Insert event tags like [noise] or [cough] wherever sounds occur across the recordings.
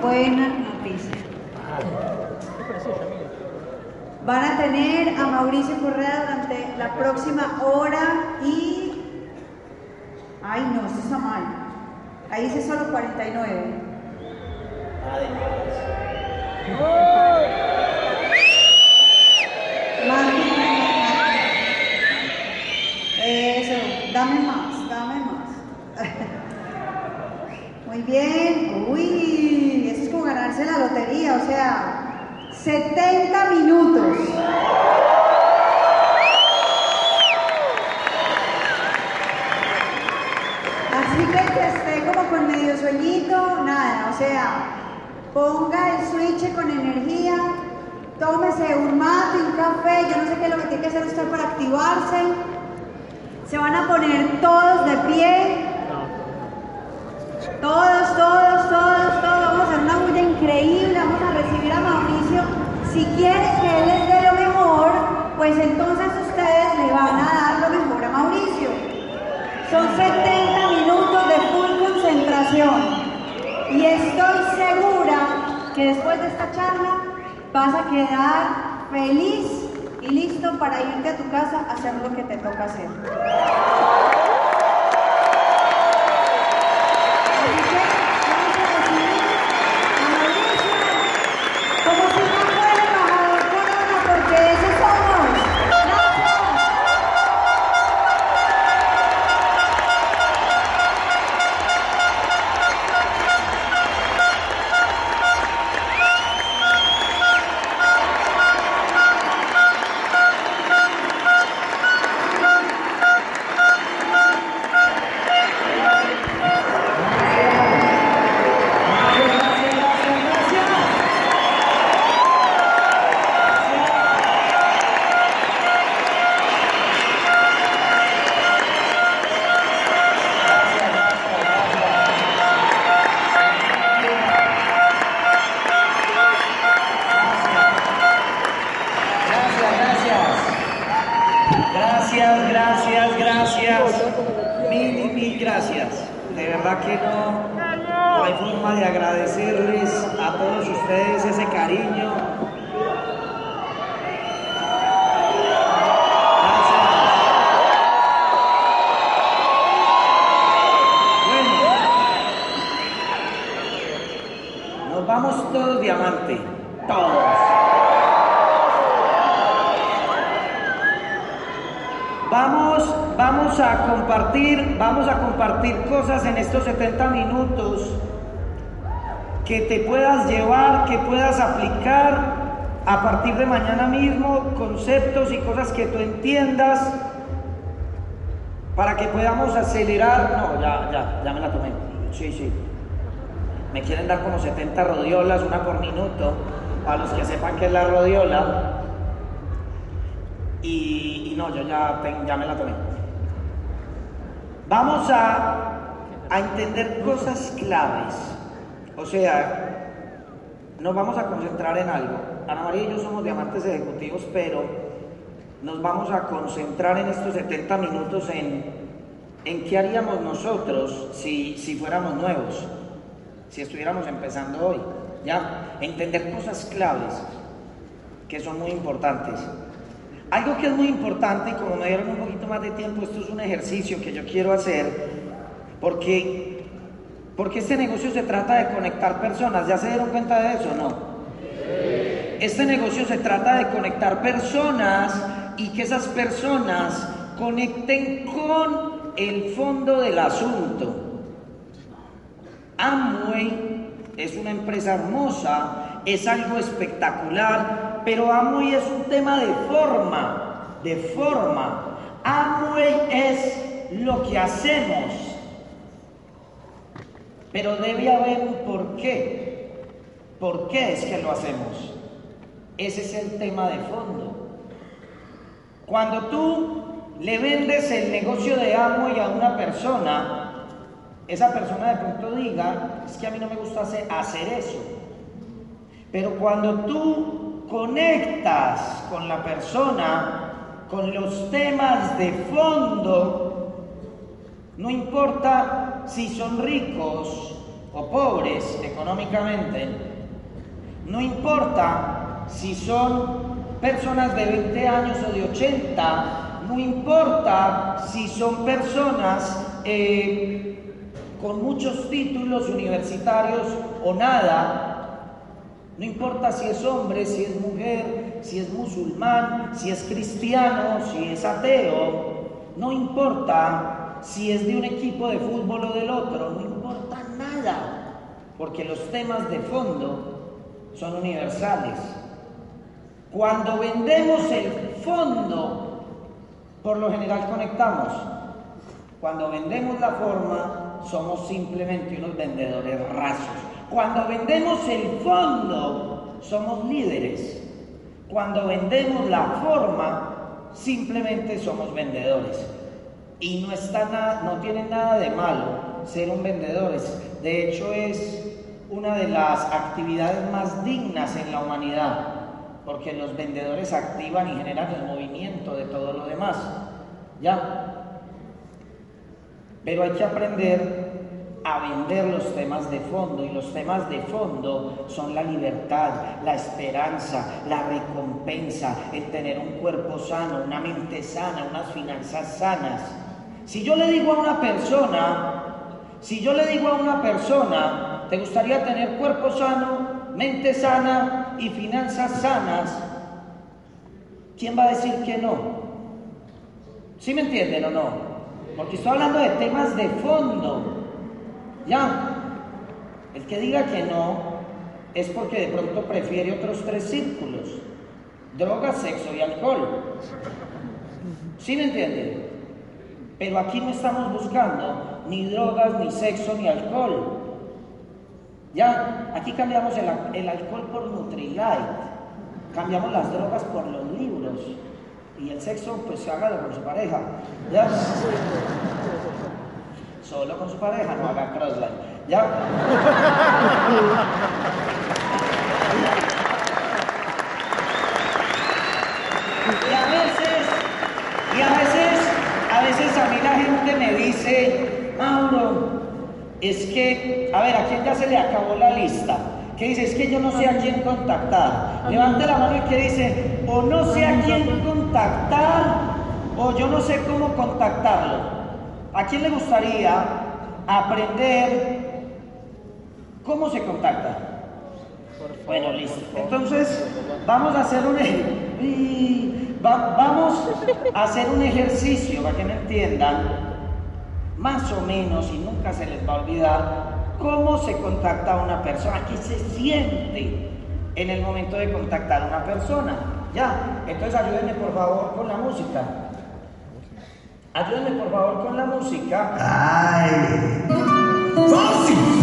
buena noticia. Van a tener a Mauricio Correa durante la próxima hora y... Ay, no, eso está mal. Ahí dice solo 49. Más. Eso, dame más, dame más. [laughs] Muy bien, uy, como ganarse la lotería, o sea, 70 minutos. Así que el que esté como con medio sueñito, nada, o sea, ponga el switch con energía, tómese un mate, un café, yo no sé qué es lo que tiene que hacer usted para activarse. Se van a poner todos de pie. Todos, todos, todos, increíble. Vamos a recibir a Mauricio. Si quieres que él les dé lo mejor, pues entonces ustedes le van a dar lo mejor a Mauricio. Son 70 minutos de full concentración. Y estoy segura que después de esta charla vas a quedar feliz y listo para irte a tu casa a hacer lo que te toca hacer. De mañana mismo, conceptos y cosas que tú entiendas para que podamos acelerar. No, ya, ya, ya me la tomé. Sí, sí. Me quieren dar como 70 rodiolas, una por minuto, para los que sepan qué es la rodiola. Y, no, yo ya, ya me la tomé. Vamos a, a entender cosas claves. O sea, nos vamos a concentrar en algo. Ana María y yo somos diamantes ejecutivos, pero nos vamos a concentrar en estos 70 minutos en, en qué haríamos nosotros si, si fuéramos nuevos, si estuviéramos empezando hoy. Ya, entender cosas claves que son muy importantes. Algo que es muy importante, y como me dieron un poquito más de tiempo, esto es un ejercicio que yo quiero hacer, porque, porque este negocio se trata de conectar personas. ¿Ya se dieron cuenta de eso o no? Este negocio se trata de conectar personas y que esas personas conecten con el fondo del asunto. Amway es una empresa hermosa, es algo espectacular, pero Amway es un tema de forma, de forma. Amway es lo que hacemos, pero debe haber un porqué. ¿Por qué es que lo hacemos? Ese es el tema de fondo. Cuando tú le vendes el negocio de amo y a una persona, esa persona de pronto diga, es que a mí no me gusta hacer eso. Pero cuando tú conectas con la persona, con los temas de fondo, no importa si son ricos o pobres económicamente, no importa si son personas de 20 años o de 80, no importa si son personas eh, con muchos títulos universitarios o nada, no importa si es hombre, si es mujer, si es musulmán, si es cristiano, si es ateo, no importa si es de un equipo de fútbol o del otro, no importa nada, porque los temas de fondo son universales. Cuando vendemos el fondo, por lo general conectamos. Cuando vendemos la forma, somos simplemente unos vendedores rasos. Cuando vendemos el fondo, somos líderes. Cuando vendemos la forma, simplemente somos vendedores. Y no, está nada, no tiene nada de malo ser un vendedor. De hecho, es una de las actividades más dignas en la humanidad porque los vendedores activan y generan el movimiento de todo lo demás. ¿Ya? Pero hay que aprender a vender los temas de fondo y los temas de fondo son la libertad, la esperanza, la recompensa, el tener un cuerpo sano, una mente sana, unas finanzas sanas. Si yo le digo a una persona, si yo le digo a una persona, ¿te gustaría tener cuerpo sano, mente sana y finanzas sanas, ¿quién va a decir que no? ¿Sí me entienden o no? Porque estoy hablando de temas de fondo. Ya, el que diga que no es porque de pronto prefiere otros tres círculos. Drogas, sexo y alcohol. ¿Sí me entienden? Pero aquí no estamos buscando ni drogas, ni sexo, ni alcohol. Ya, aquí cambiamos el, alcohol por Nutrilite, cambiamos las drogas por los libros y el sexo pues hágalo con su pareja. ¿Ya? Solo con su pareja, no haga crossline. ¿Ya? Y a veces, y a veces, a veces a mí la gente me dice, Mauro, es que, a ver, ¿a quién ya se le acabó la lista? Que dice, es que yo no sé a quién contactar. Levante la mano y que dice, o no sé a quién contactar, o yo no sé cómo contactarlo. ¿A quién le gustaría aprender cómo se contacta? Bueno, listo. Entonces, vamos a hacer un vamos a hacer un ejercicio para que me entiendan más o menos, y nunca se les va a olvidar, cómo se contacta a una persona, qué se siente en el momento de contactar a una persona. Ya, entonces ayúdenme por favor con la música. Ayúdenme por favor con la música. ¡Ay! ¡Fácil!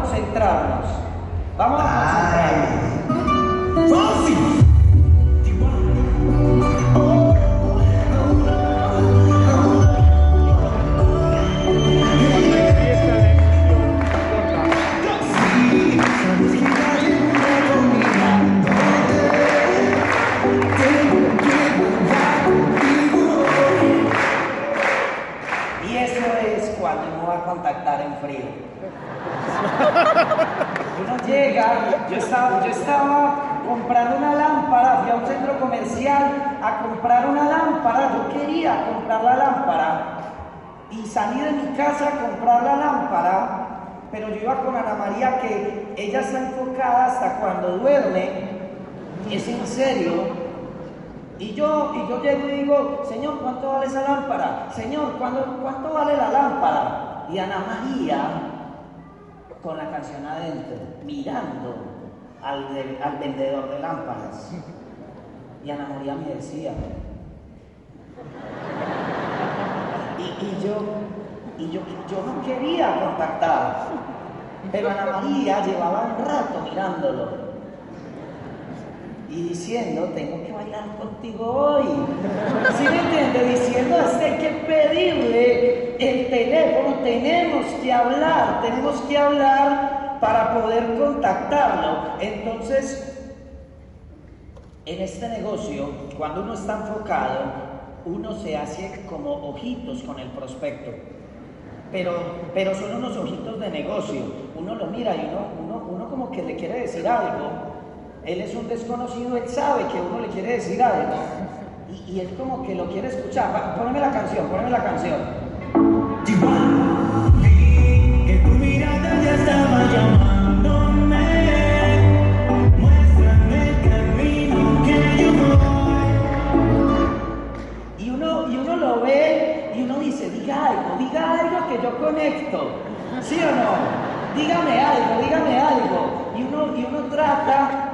Concentrarnos. Vamos a concentrarnos. Yo estaba, yo estaba comprando una lámpara, fui a un centro comercial a comprar una lámpara, yo quería comprar la lámpara y salí de mi casa a comprar la lámpara, pero yo iba con Ana María que ella está enfocada hasta cuando duerme, es en serio, Y yo, y yo llego y digo, Señor, ¿cuánto vale esa lámpara? Señor, ¿cuánto, cuánto vale la lámpara? Y Ana María, con la canción adentro, mirando al, al vendedor de lámparas. Y Ana María me decía, y, yo, y yo, yo no quería contactar, pero Ana María llevaba un rato mirándolo y diciendo, tengo que bailar contigo hoy. ¿Sí me entiende? Diciendo, es que hay que pedirle el teléfono, tenemos que hablar, tenemos que hablar para poder contactarlo. Entonces, en este negocio, cuando uno está enfocado, uno se hace como ojitos con el prospecto. Pero, pero son unos ojitos de negocio. Uno lo mira y uno, uno, uno como que le quiere decir algo él es un desconocido, él sabe que uno le quiere decir algo. Y, él como que lo quiere escuchar. Poneme la canción, poneme la canción.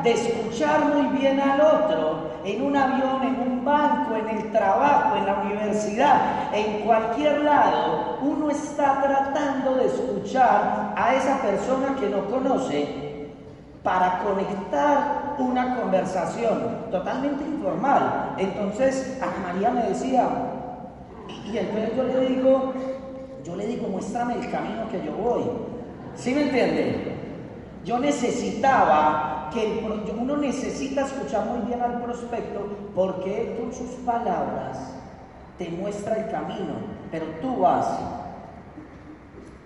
De escuchar muy bien al otro en un avión, en un banco, en el trabajo, en la universidad, en cualquier lado, uno está tratando de escuchar a esa persona que no conoce para conectar una conversación totalmente informal. Entonces, a María me decía, y, entonces yo le digo, yo le digo, muéstrame el camino que yo voy. ¿Sí me entiende? Yo necesitaba que uno necesita escuchar muy bien al prospecto porque él con sus palabras te muestra el camino, pero tú vas.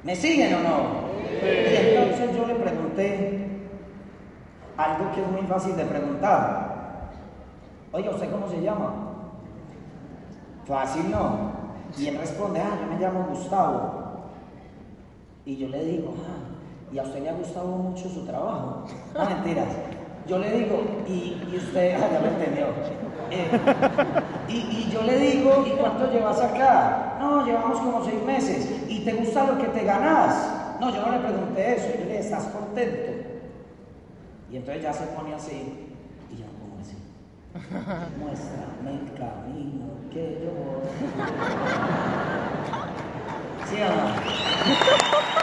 ¿Me siguen o no? Y entonces yo le pregunté algo que es muy fácil de preguntar. Oye, ¿usted cómo se llama? Fácil no. Y él responde, ah, yo me llamo Gustavo. Y yo le digo, ah, y a usted le ha gustado mucho su trabajo. No mentiras. Yo le digo, y, usted, ah, [laughs] ya me entendió. Eh, y, yo le digo, ¿y cuánto llevas acá? No, llevamos como seis meses. ¿Y te gusta lo que te ganas? No, yo no le pregunté eso. Yo le dije, ¿estás contento? Y entonces ya se pone así. Y yo, ¿cómo así? Muéstrame el camino que yo voy. ¿Sí o?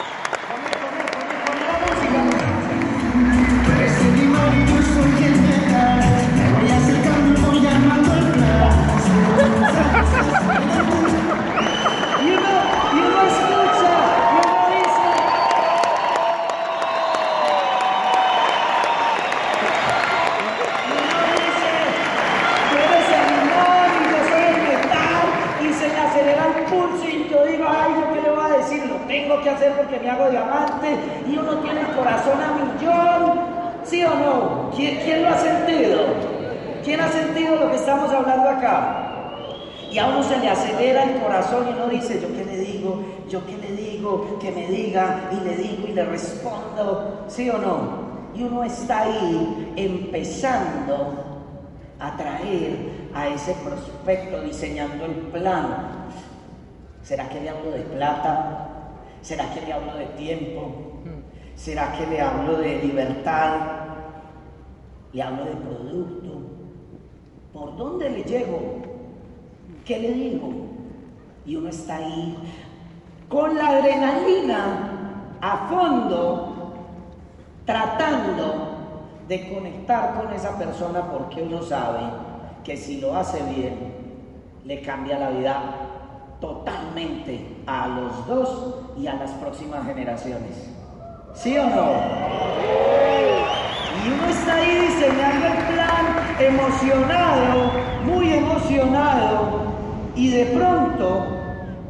Y le digo y le respondo, ¿sí o no? Y uno está ahí empezando a traer a ese prospecto diseñando el plan. ¿Será que le hablo de plata? ¿Será que le hablo de tiempo? ¿Será que le hablo de libertad? ¿Le hablo de producto? ¿Por dónde le llego? ¿Qué le digo? Y uno está ahí con la adrenalina a fondo, tratando de conectar con esa persona porque uno sabe que si lo hace bien, le cambia la vida totalmente a los dos y a las próximas generaciones. ¿Sí o no? Y uno está ahí diseñando el plan emocionado, muy emocionado, y de pronto,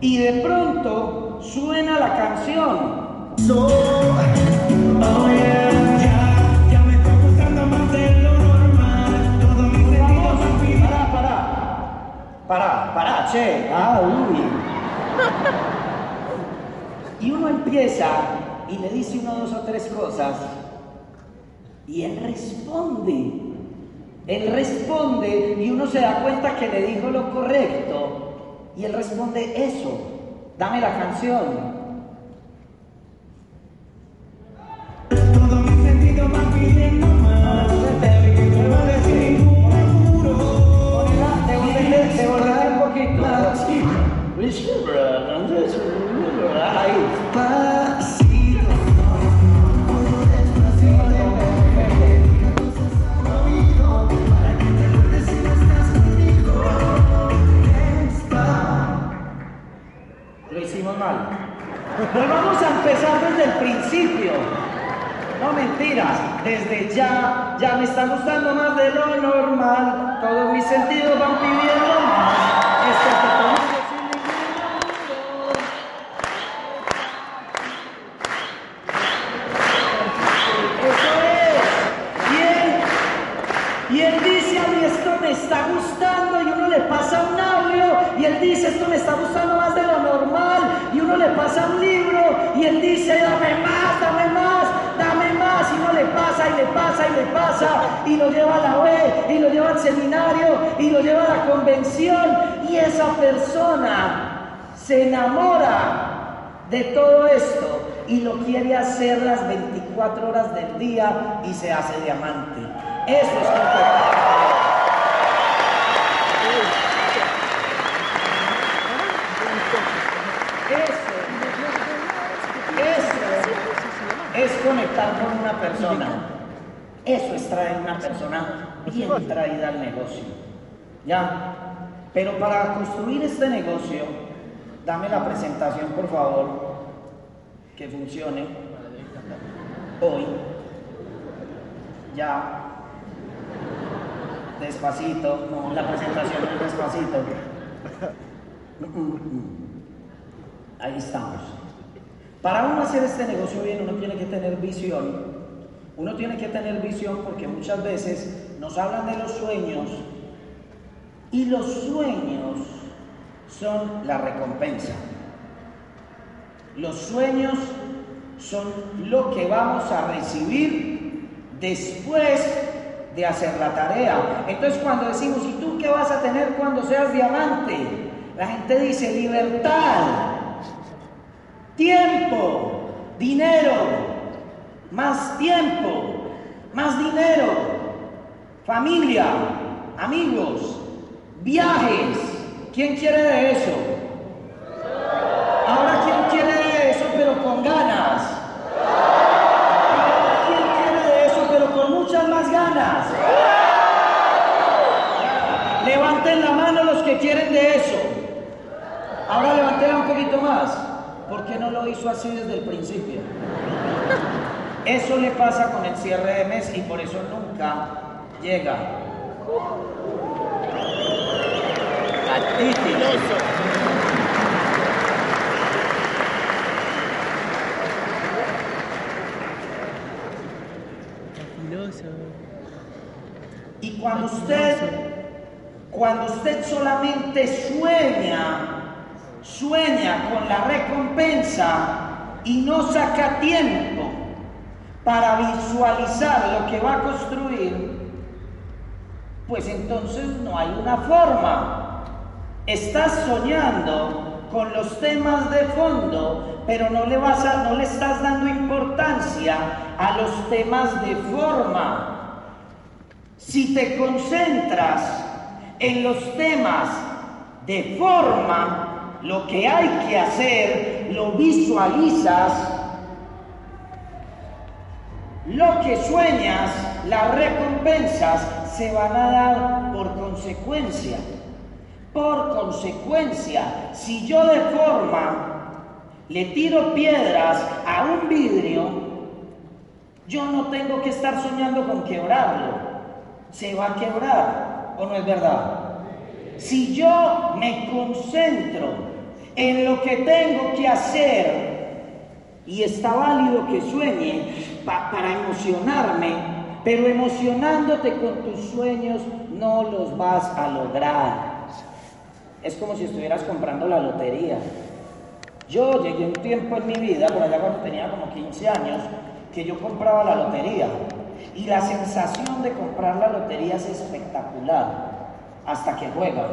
y de pronto suena la canción. Oh. Para, para, che. Ah, uy. [laughs] Y uno empieza y le dice una, dos o tres cosas. Y él responde. Él responde y uno se da cuenta que le dijo lo correcto. Y él responde eso. Dame la canción. Lo hicimos mal. Pues vamos a empezar desde el principio. No mentiras, desde ya, ya me está gustando más de lo normal. Todos mis sentidos van pidiendo más. Esto te conozco sin ningún apuro. Eso es. Bien. Y él dice, a mí esto me está gustando y uno le pasa un audio y él dice, esto me está gustando más de lo normal y uno le pasa un libro y él dice, dame más, y le pasa y le pasa y lo lleva a la web y lo lleva al seminario y lo lleva a la convención y esa persona se enamora de todo esto y lo quiere hacer las 24 horas del día y se hace diamante. Eso es eso es conectar con una persona. Eso es traer una persona bien traída al negocio. ¿Ya? Pero para construir este negocio, dame la presentación, por favor, que funcione. Hoy. Ya. Despacito. No, la presentación es despacito. Ahí estamos. Para uno hacer este negocio bien, uno tiene que tener visión. Uno tiene que tener visión porque muchas veces nos hablan de los sueños y los sueños son la recompensa. Los sueños son lo que vamos a recibir después de hacer la tarea. Entonces cuando decimos, ¿y tú qué vas a tener cuando seas diamante? La gente dice, libertad, tiempo, dinero, más tiempo, más dinero, familia, amigos, viajes. ¿Quién quiere de eso? Ahora, ¿quién quiere de eso pero con ganas? ¿quién quiere de eso pero con muchas más ganas? Levanten la mano los que quieren de eso. Ahora levantenla un poquito más. ¿Por qué no lo hizo así desde el principio? Eso le pasa con el cierre de mes y por eso nunca llega. Y cuando usted, cuando usted solamente sueña, sueña con la recompensa y no saca tiempo para visualizar lo que va a construir, pues entonces no hay una forma. Estás soñando con los temas de fondo, pero no le, vas a, no le estás dando importancia a los temas de forma. Si te concentras en los temas de forma, lo que hay que hacer, lo visualizas, lo que sueñas, las recompensas se van a dar por consecuencia. Por consecuencia, si yo de forma le tiro piedras a un vidrio, yo no tengo que estar soñando con quebrarlo. Se va a quebrar, ¿o no es verdad? Si yo me concentro en lo que tengo que hacer, y está válido que sueñe pa- para emocionarme, pero emocionándote con tus sueños no los vas a lograr. Es como si estuvieras comprando la lotería. Yo llegué un tiempo en mi vida, por allá cuando tenía como 15 años, que yo compraba la lotería. Y la sensación de comprar la lotería es espectacular hasta que juegan.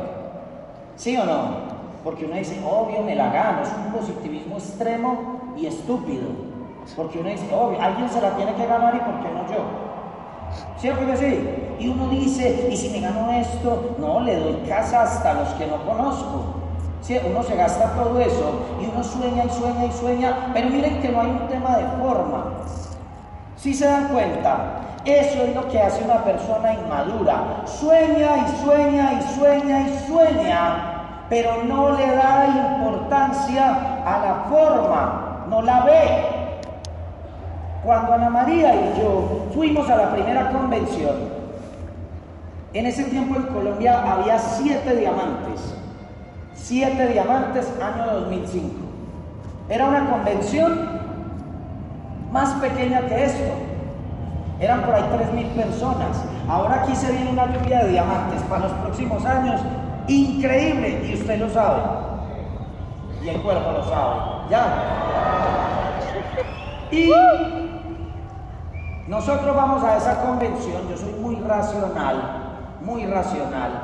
¿Sí o no? Porque uno dice, obvio, me la gano. Es un positivismo extremo y estúpido. Porque uno dice, obvio, alguien se la tiene que ganar y por qué no yo. ¿Cierto que sí? Y uno dice, ¿y si me gano esto? No, le doy casa hasta los que no conozco. ¿Sí? Uno se gasta todo eso y uno sueña y sueña y sueña, pero miren que no hay un tema de forma. Si se dan cuenta, eso es lo que hace una persona inmadura. Sueña y sueña y sueña y sueña, pero no le da importancia a la forma, no la ve. Cuando Ana María y yo fuimos a la primera convención, en ese tiempo en Colombia había siete diamantes. Siete diamantes, año 2005. Era una convención más pequeña que esto. Eran por ahí tres mil personas. Ahora aquí se viene una lluvia de diamantes para los próximos años. Increíble. Y usted lo sabe. Y el cuerpo lo sabe. ¿Ya? Y nosotros vamos a esa convención. Yo soy muy racional. Muy racional.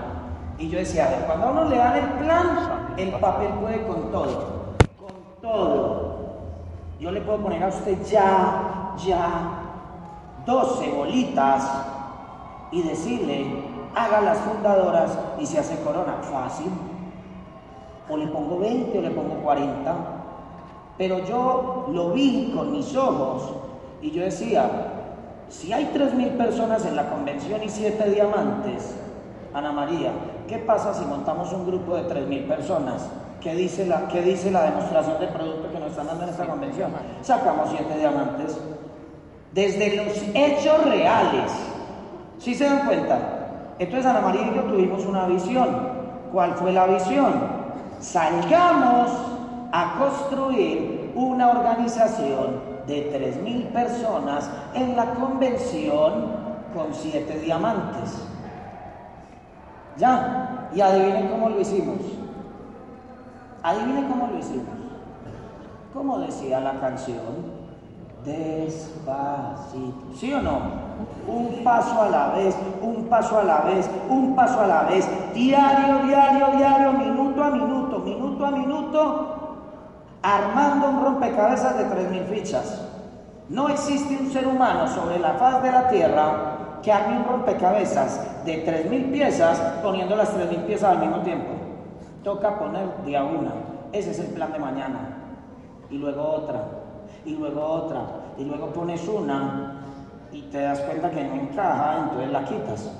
Y yo decía, a ver, cuando a uno le dan el plan, el papel puede con todo. Con todo. Yo le puedo poner a usted ya, ya, 12 bolitas y decirle, haga las fundadoras y se hace corona. Fácil. O le pongo 20 o le pongo 40. Pero yo lo vi con mis ojos y yo decía, si hay 3.000 personas en la convención y 7 diamantes, Ana María, ¿qué pasa si montamos un grupo de 3.000 personas? ¿Qué dice, la, ¿Qué dice la demostración de producto que nos están dando en esta convención? Sacamos 7 diamantes. Desde los hechos reales. ¿Sí se dan cuenta? Entonces Ana María y yo tuvimos una visión. ¿Cuál fue la visión? Salgamos a construir una organización de 3.000 personas en la convención con 7 diamantes. Ya, y adivinen cómo lo hicimos. Adivinen cómo lo hicimos. ¿Cómo decía la canción? Despacito. ¿Sí o no? Un paso a la vez, un paso a la vez, un paso a la vez. Diario, diario, diario, minuto a minuto, minuto a minuto. Armando un rompecabezas de 3.000 fichas. No existe un ser humano sobre la faz de la tierra que arme un rompecabezas de 3.000 piezas poniendo las 3.000 piezas al mismo tiempo. Toca poner día una. Ese es el plan de mañana. Y luego otra. Y luego otra. Y luego pones una y te das cuenta que no encaja, entonces la quitas.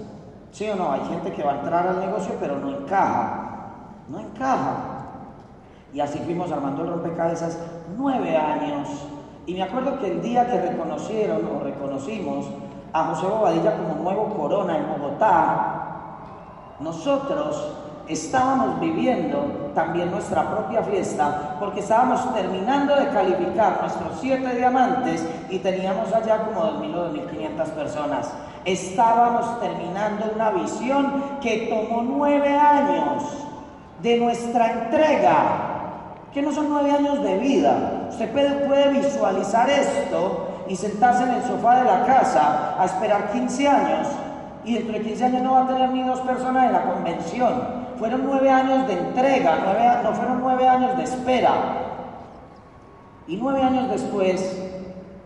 ¿Sí o no? Hay gente que va a entrar al negocio pero no encaja. No encaja. Y así fuimos armando el rompecabezas nueve años. Y me acuerdo que el día que reconocieron o reconocimos a José Bobadilla como nuevo corona en Bogotá, nosotros estábamos viviendo también nuestra propia fiesta porque estábamos terminando de calificar nuestros siete diamantes y teníamos allá como 2.000 o 2.500 personas. Estábamos terminando una visión que tomó nueve años de nuestra entrega, que no son nueve años de vida. Usted puede, puede visualizar esto y sentarse en el sofá de la casa a esperar 15 años y dentro de 15 años no va a tener ni dos personas en la convención. Fueron nueve años de entrega, no fueron nueve años de espera. Y nueve años después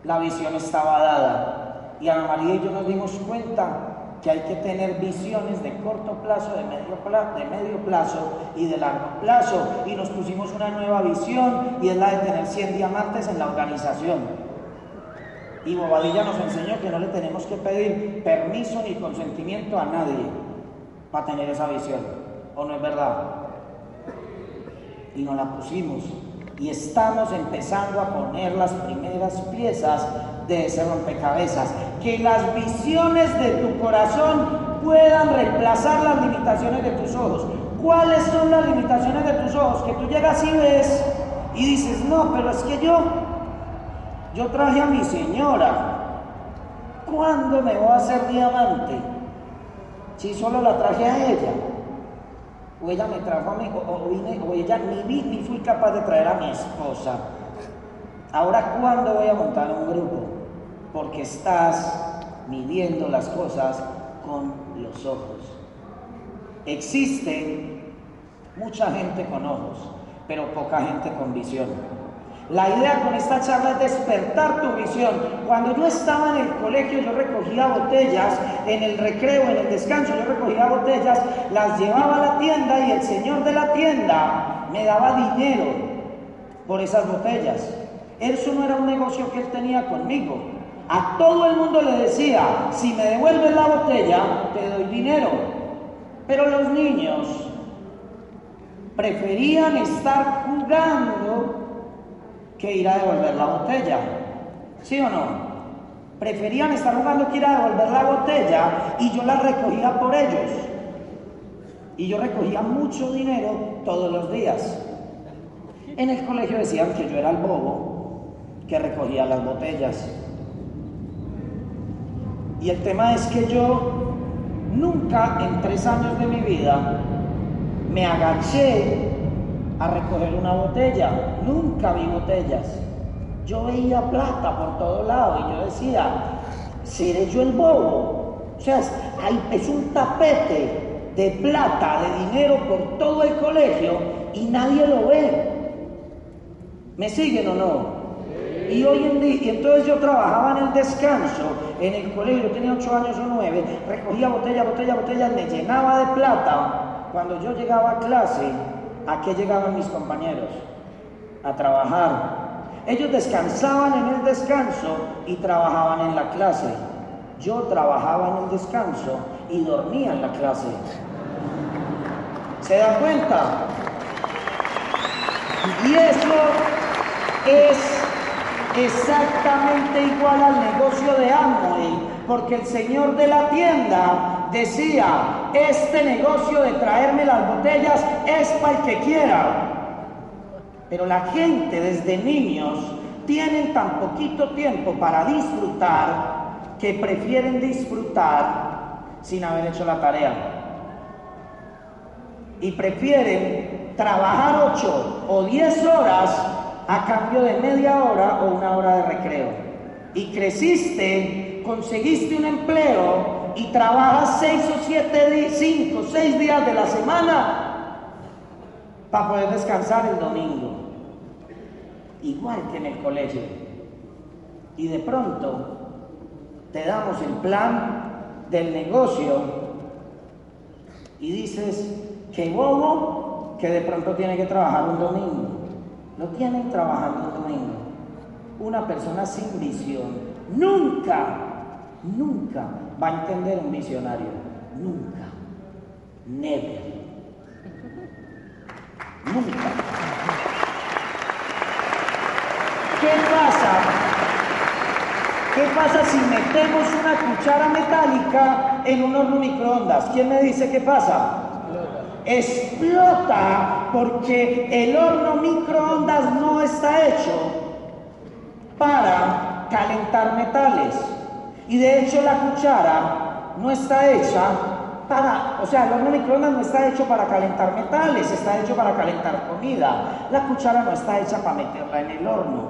la visión estaba dada. Y Ana María y yo nos dimos cuenta que hay que tener visiones de corto plazo, de medio, plazo, de medio plazo y de largo plazo. Y nos pusimos una nueva visión y es la de tener 100 diamantes en la organización. Y Bobadilla nos enseñó que no le tenemos que pedir permiso ni consentimiento a nadie para tener esa visión. ¿O no es verdad? Y nos la pusimos. Y estamos empezando a poner las primeras piezas de ese rompecabezas. Que las visiones de tu corazón puedan reemplazar las limitaciones de tus ojos. ¿Cuáles son las limitaciones de tus ojos? Que tú llegas y ves y dices, no, pero es que yo yo traje a mi señora. ¿Cuándo me voy a hacer diamante? Si solo la traje a ella. O ella me trajo a mí, o, ella ni vi ni fui capaz de traer a mi esposa. Ahora, ¿cuándo voy a montar un grupo? Porque estás midiendo las cosas con los ojos. Existe mucha gente con ojos, pero poca gente con visión. La idea con esta charla es despertar tu visión. Cuando yo estaba en el colegio, yo recogía botellas, en el recreo, en el descanso, yo recogía botellas, las llevaba a la tienda y el señor de la tienda me daba dinero por esas botellas. Eso no era un negocio que él tenía conmigo. A todo el mundo le decía, si me devuelves la botella, te doy dinero. Pero los niños preferían estar jugando que ir a devolver la botella. ¿Sí o no? Preferían estar jugando que ir a devolver la botella y yo la recogía por ellos. Y yo recogía mucho dinero todos los días. En el colegio decían que yo era el bobo que recogía las botellas. Y el tema es que yo nunca en tres años de mi vida me agaché a recoger una botella. Nunca vi botellas. Yo veía plata por todo lado y yo decía, ¿seré yo el bobo? O sea, es un tapete de plata, de dinero por todo el colegio y nadie lo ve. ¿Me siguen o no? Y hoy en día, y entonces yo trabajaba en el descanso, en el colegio, tenía ocho años o nueve, recogía botella, botella, botella, me llenaba de plata. Cuando yo llegaba a clase, ¿A qué llegaban mis compañeros? A trabajar. Ellos descansaban en el descanso y trabajaban en la clase. Yo trabajaba en el descanso y dormía en la clase. ¿Se dan cuenta? Y eso es exactamente igual al negocio de Amway, porque el señor de la tienda decía, este negocio de traerme las botellas es para el que quiera. Pero la gente desde niños tienen tan poquito tiempo para disfrutar que prefieren disfrutar sin haber hecho la tarea. Y prefieren trabajar ocho o diez horas a cambio de media hora o una hora de recreo. Y creciste, conseguiste un empleo y trabajas seis o siete, cinco, seis días de la semana para poder descansar el domingo. Igual que en el colegio. Y de pronto te damos el plan del negocio y dices, que bobo que de pronto tiene que trabajar un domingo. No tienen trabajando domingo. Una persona sin visión nunca, nunca va a entender un visionario. Nunca. Never. Nunca. ¿Qué pasa? ¿Qué pasa si metemos una cuchara metálica en un horno microondas? ¿Quién me dice qué pasa? Explota porque el horno microondas no está hecho para calentar metales. Y de hecho la cuchara no está hecha para, o sea, el horno microondas no está hecho para calentar metales, está hecho para calentar comida. La cuchara no está hecha para meterla en el horno,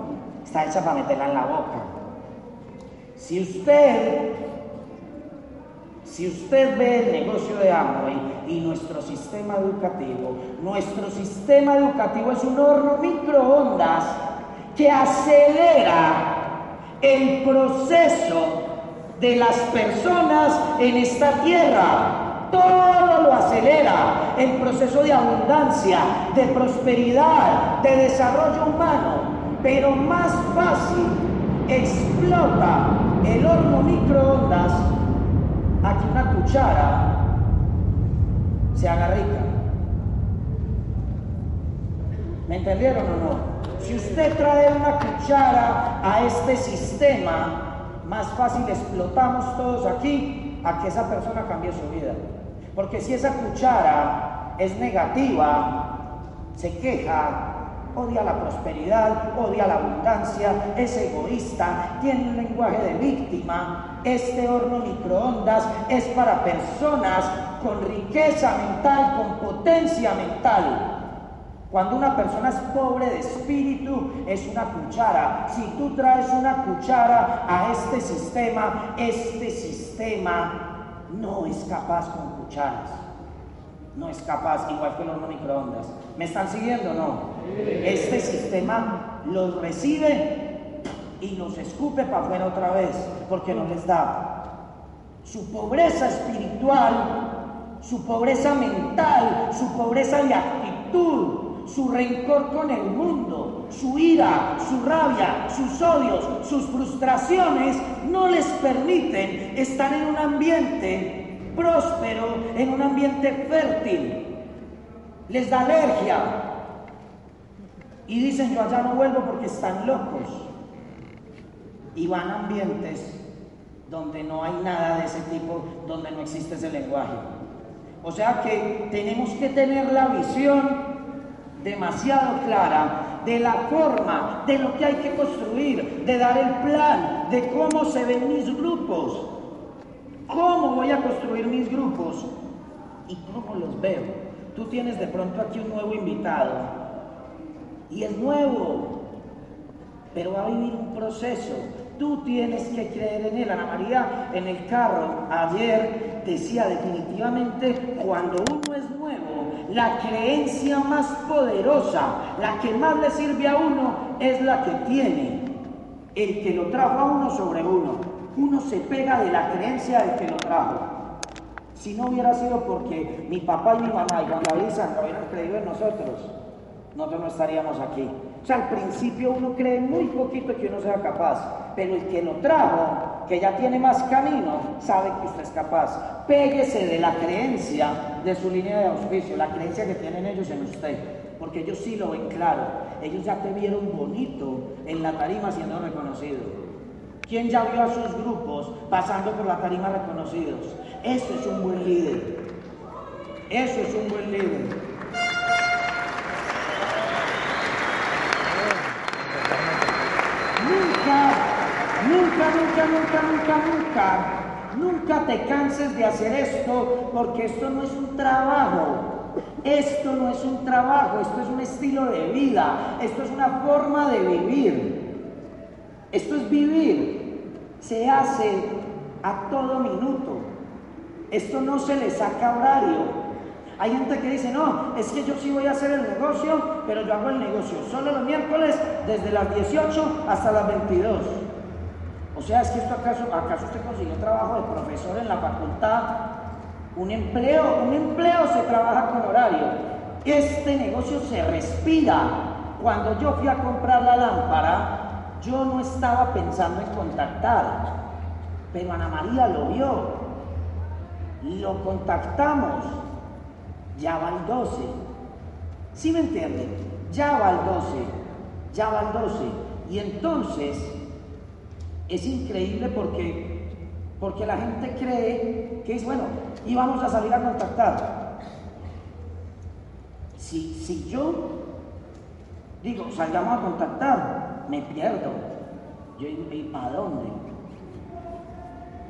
está hecha para meterla en la boca. Si usted si usted ve el negocio de Amway y nuestro sistema educativo, nuestro sistema educativo es un horno microondas que acelera el proceso de las personas en esta tierra. Todo lo acelera, el proceso de abundancia, de prosperidad, de desarrollo humano, pero más fácil explota el horno microondas a que una cuchara se haga rica. ¿Me entendieron o no? Si usted trae una cuchara a este sistema, más fácil explotamos todos aquí a que esa persona cambie su vida. Porque si esa cuchara es negativa, se queja, odia la prosperidad, odia la abundancia, es egoísta, tiene un lenguaje de víctima. Este horno microondas es para personas con riqueza mental, con potencia mental. Cuando una persona es pobre de espíritu, es una cuchara. Si tú traes una cuchara a este sistema, este sistema no es capaz con cucharas. No es capaz, igual que los no microondas. ¿Me están siguiendo o no? Este sistema los recibe y los escupe para afuera otra vez, porque no les da. Su pobreza espiritual, su pobreza mental, su pobreza de actitud, su rencor con el mundo, su ira, su rabia, sus odios, sus frustraciones, no les permiten estar en un ambiente próspero, en un ambiente fértil. Les da alergia. Y dicen, yo allá no vuelvo porque están locos. Y van a ambientes donde no hay nada de ese tipo, donde no existe ese lenguaje. O sea que tenemos que tener la visión demasiado clara de la forma, de lo que hay que construir, de dar el plan, de cómo se ven mis grupos, cómo voy a construir mis grupos y cómo los veo. Tú tienes de pronto aquí un nuevo invitado y es nuevo, pero va a vivir un proceso. Tú tienes que creer en él. Ana María en el carro ayer decía definitivamente cuando uno es nuevo, la creencia más poderosa, la que más le sirve a uno, es la que tiene el que lo trajo a uno sobre uno. Uno se pega de la creencia del que lo trajo. Si no hubiera sido porque mi papá y mi mamá y Juan David Sandra hubieran creído en nosotros, nosotros no estaríamos aquí. O sea, al principio uno cree muy poquito que uno sea capaz, pero el que lo trajo, que ya tiene más camino, sabe que usted es capaz. Péguese de la creencia de su línea de auspicio, la creencia que tienen ellos en usted, porque ellos sí lo ven claro. Ellos ya te vieron bonito en la tarima siendo reconocido. ¿Quién ya vio a sus grupos pasando por la tarima reconocidos? Eso es un buen líder. Eso es un buen líder. Nunca, nunca, nunca, nunca, nunca, nunca te canses de hacer esto porque esto no es un trabajo. Esto no es un trabajo, esto es un estilo de vida, esto es una forma de vivir. Esto es vivir. Se hace a todo minuto. Esto no se le saca horario. Hay gente que dice, no, es que yo sí voy a hacer el negocio, pero yo hago el negocio solo los miércoles desde las 18 hasta las 22. O sea, es que esto acaso, acaso usted consiguió trabajo de profesor en la facultad, un empleo, un empleo se trabaja con horario. Este negocio se respira. Cuando yo fui a comprar la lámpara, yo no estaba pensando en contactar, pero Ana María lo vio. Lo contactamos. Ya va el 12. ¿Sí me entienden? Ya va el 12. Ya va el 12. Y entonces es increíble porque, porque la gente cree que es bueno y vamos a salir a contactar. Si, si yo digo, salgamos a contactar, me pierdo. Yo, ¿y para dónde?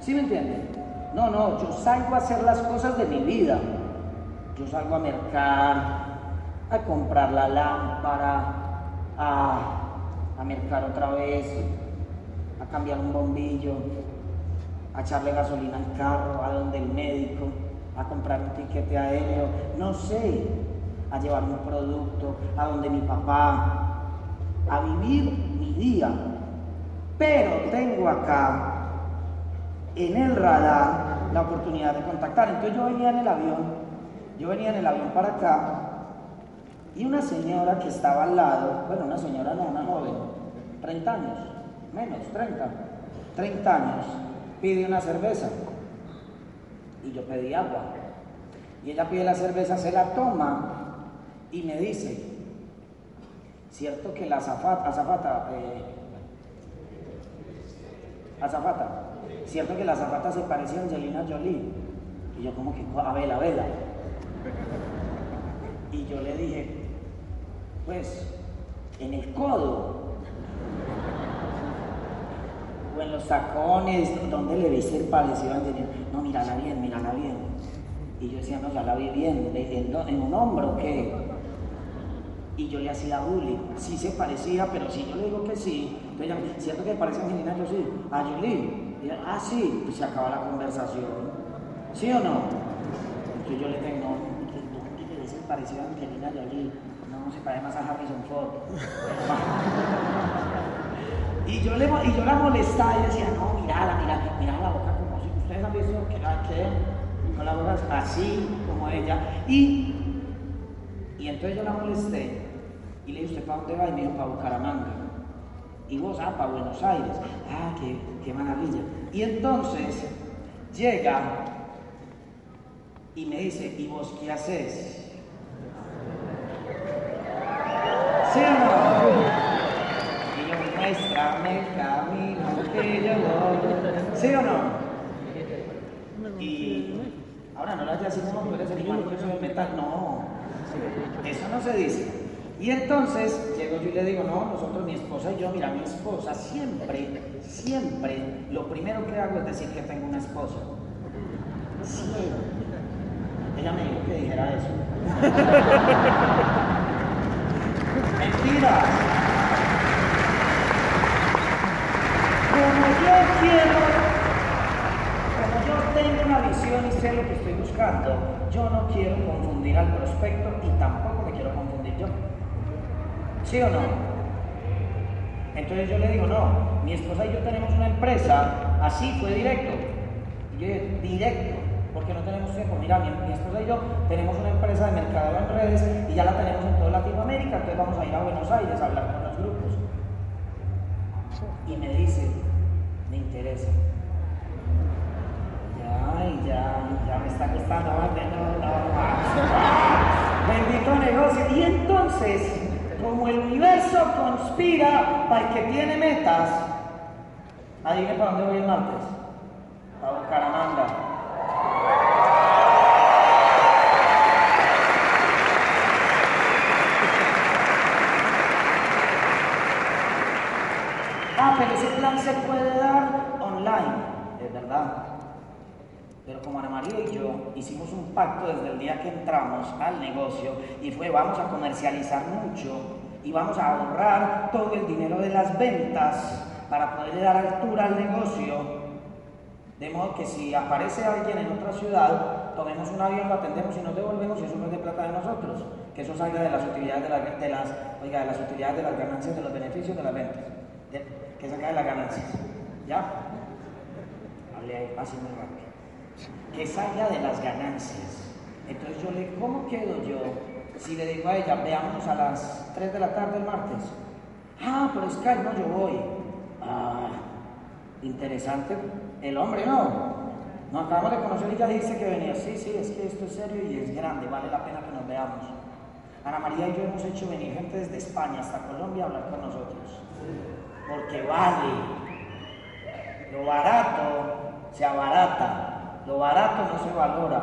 ¿Sí me entienden? No, no, yo salgo a hacer las cosas de mi vida. Yo salgo a mercar, a comprar la lámpara, a, a mercar otra vez, a cambiar un bombillo, a echarle gasolina al carro, a donde el médico, a comprar un tiquete aéreo, no sé, a llevar un producto, a donde mi papá, a vivir mi día. Pero tengo acá en el radar la oportunidad de contactar. Entonces yo venía en el avión, yo venía en el avión para acá y una señora que estaba al lado, bueno, una señora no, una joven, 30 años, menos, 30, 30 años, pide una cerveza. Y yo pedí agua. Y ella pide la cerveza, se la toma y me dice, cierto que la azafata, azafata, eh, azafata, cierto que la azafata se parecía a Angelina Jolie. Y yo como que, a vela, a vela. Y yo le dije, pues, en el codo, o en los tacones, donde le viste el parecido a Angelina. No, mírala bien, mírala bien. Y yo decía, no, ya la vi bien, ¿en, un hombro qué? Y yo le hacía bullying. Sí se parecía, pero si yo le digo que sí, entonces ¿cierto que parece a Angelina Jolie? A Jolie. Y ella, ah, sí. Pues se acaba la conversación. ¿Sí o no? Entonces yo le tengo, no, ¿dónde le ves el parecido a Angelina Jolie? No, se parece más a Harrison Ford. [laughs] y, yo le, y yo la molestaba y decía, no, mirala, mira, mira la boca como si ustedes han visto que la que con la boca así como ella. Y, y entonces yo la molesté y le dije, ¿usted para dónde va? Y me dijo, para Bucaramanga. Y vos, ah, para Buenos Aires. Ah, qué, qué maravilla. Y entonces llega y me dice, ¿y vos qué haces? ¿Sí? El camino que yo. ¿Sí o no? Y ahora no la haya así como eres imán que soy metal. No, eso no se dice. Y entonces llego yo y le digo, no, nosotros, mi esposa y yo, mira, mi esposa siempre, siempre, lo primero que hago es decir que tengo una esposa. Siempre. Ella me dijo que dijera eso. [laughs] Mentira. Como yo quiero, como yo tengo una visión y sé lo que estoy buscando, yo no quiero confundir al prospecto y tampoco me quiero confundir yo. ¿Sí o no? Entonces yo le digo, no, mi esposa y yo tenemos una empresa, así fue directo. Y yo dije, directo porque no tenemos tiempo. Mira, mi, mi, esposa y yo tenemos una empresa de mercado en redes y ya la tenemos en toda Latinoamérica, entonces vamos a ir a Buenos Aires a hablar con. Y me dice, me interesa. Ya, ya, ya me está costando más no, no. Bendito negocio. Y entonces, como el universo conspira para el que tiene metas, adivine para dónde voy el martes. A Bucaramanga. Ah, pero ese plan se puede dar online, es verdad. Pero como Ana María y yo hicimos un pacto desde el día que entramos al negocio y fue vamos a comercializar mucho y vamos a ahorrar todo el dinero de las ventas para poder dar altura al negocio. De modo que si aparece alguien en otra ciudad, tomemos un avión, lo atendemos y nos devolvemos y eso no es de plata de nosotros. Que eso salga de las utilidades de las, de las, oiga, de las utilidades de las ganancias, de los beneficios de las ventas que saca de las ganancias. ¿Ya? Ahí, así muy rápido. Que salga de las ganancias. Entonces yo le, ¿cómo quedo yo si le digo a ella, veamos a las 3 de la tarde el martes? Ah, pero Sky, no, yo voy. Ah, interesante. El hombre no. No acabamos de conocer y ya dice que venía. Sí, sí, es que esto es serio y es grande, vale la pena que nos veamos. Ana María y yo hemos hecho venir gente desde España hasta Colombia a hablar con nosotros porque vale. Lo barato se abarata, lo barato no se valora,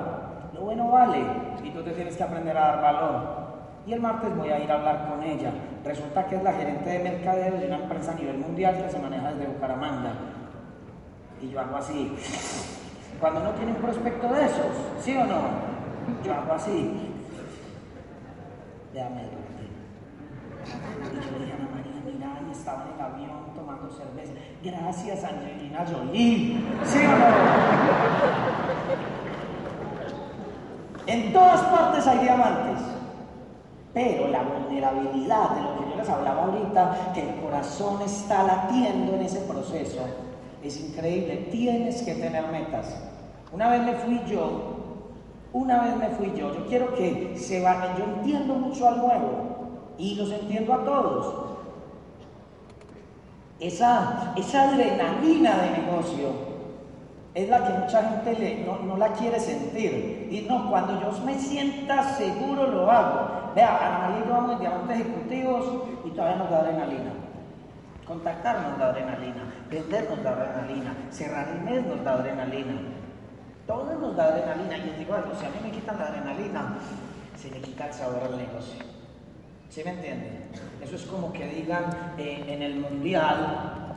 lo bueno vale y tú te tienes que aprender a dar valor. Y el martes voy a ir a hablar con ella. Resulta que es la gerente de mercadeo de una empresa a nivel mundial que se maneja desde Bucaramanga. Y yo hago así. Cuando no tiene un prospecto de esos, ¿sí o no? Yo hago así. Déjame Y yo le dije a María, mira, y estaba en el avión cerveza. Gracias, Angelina Jolie. ¿Sí o no? En todas partes hay diamantes. Pero la vulnerabilidad de lo que yo les hablaba ahorita, que el corazón está latiendo en ese proceso, es increíble. Tienes que tener metas. Una vez me fui yo, una vez me fui yo. Yo quiero que se vayan. Yo entiendo mucho al nuevo y los entiendo a todos. Esa, esa adrenalina de negocio es la que mucha gente no, no, la quiere sentir. Y no, cuando yo me sienta seguro lo hago. Vea, Ana María y yo vamos diamantes ejecutivos y todavía nos da adrenalina. Contactarnos da adrenalina, vendernos da adrenalina, cerrar el mes nos da adrenalina. Todo nos da adrenalina. Y les digo algo, si a mí me quitan la adrenalina, se le quita el sabor al negocio. ¿Sí me entienden? Eso es como que digan eh, en el mundial,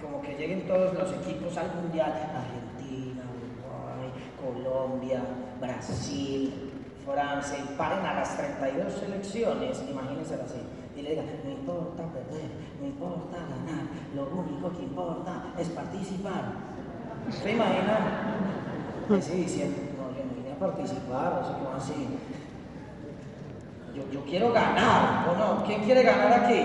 como que lleguen todos los equipos al mundial, Argentina, Uruguay, Colombia, Brasil, Francia y paren a las 32 selecciones, imagínense así, y le digan, no importa perder, no importa ganar, lo único que importa es participar. ¿Se imaginan? Así diciendo, no, yo no vine a participar, no sé qué así. Yo, quiero ganar, ¿o no? ¿Quién quiere ganar aquí?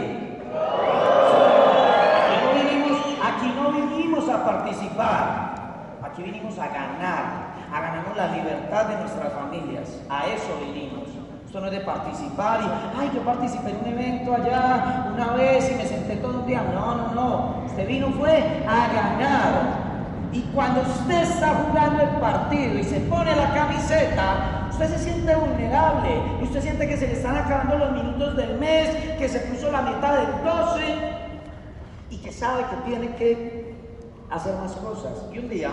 Aquí no vinimos, aquí no vinimos a participar, aquí vinimos a ganar a ganarnos la libertad de nuestras familias. A eso vinimos. Esto no es de participar y, ay, yo participé en un evento allá una vez y me senté todo un día. No, no, no. Este vino fue a ganar. Y cuando usted está jugando el partido y se pone la camiseta, usted se siente vulnerable. Usted siente que se le están acabando los minutos del mes, que se puso la mitad del 12 y que sabe que tiene que hacer más cosas. Y un día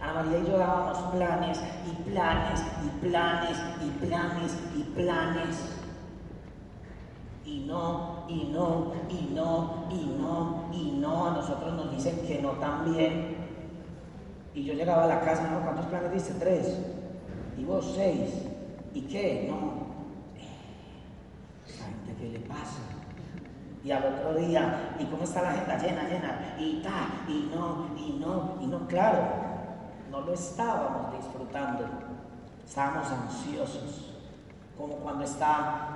Ana María y yo dábamos planes y planes y planes y planes y planes. Y no, y no, y no, y no, y no. A nosotros nos dicen que no también. Y yo llegaba a la casa, ¿no? ¿Cuántos planes dice? Tres. Y vos seis. ¿Y qué? No. gente qué le pasa? Y al otro día, ¿y cómo está la agenda? Llena, llena. Y ta, y no, y no, y no. Claro, no lo estábamos disfrutando, estábamos ansiosos, como cuando están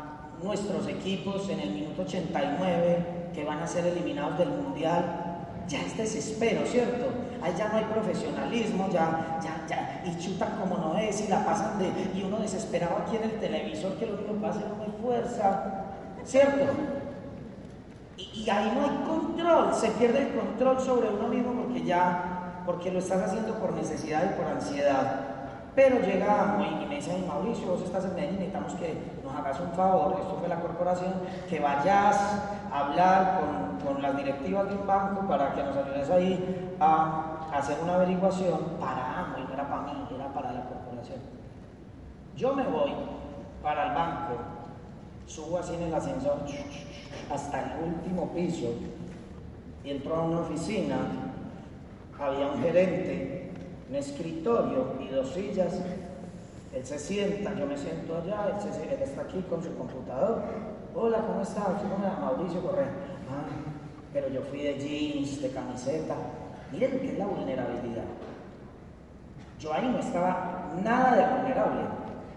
nuestros equipos en el minuto 89 que van a ser eliminados del mundial. Ya es desespero, ¿cierto? Ahí ya no hay profesionalismo, ya, ya, ya, y chutan como no es, y la pasan de, y uno desesperado aquí en el televisor que lo único que es no hay fuerza, ¿cierto? Y, y ahí no hay control, se pierde el control sobre uno mismo porque ya porque lo estás haciendo por necesidad y por ansiedad. Pero llega y me dice, Mauricio, vos estás en Medellín, necesitamos que nos hagas un favor, esto fue la corporación, que vayas a hablar con, con las directivas de un banco para que nos ayudes ahí a hacer una averiguación para AMO, no era para mí, era para la corporación. Yo me voy para el banco, subo así en el ascensor hasta el último piso y entro a una oficina había un gerente, un escritorio y dos sillas. Él se sienta, yo me siento allá, él, está aquí con su computador. Hola, ¿cómo estás? Mauricio Correa. Ah, pero yo fui de jeans, de camiseta. Miren qué es la vulnerabilidad. Yo ahí no estaba nada de vulnerable.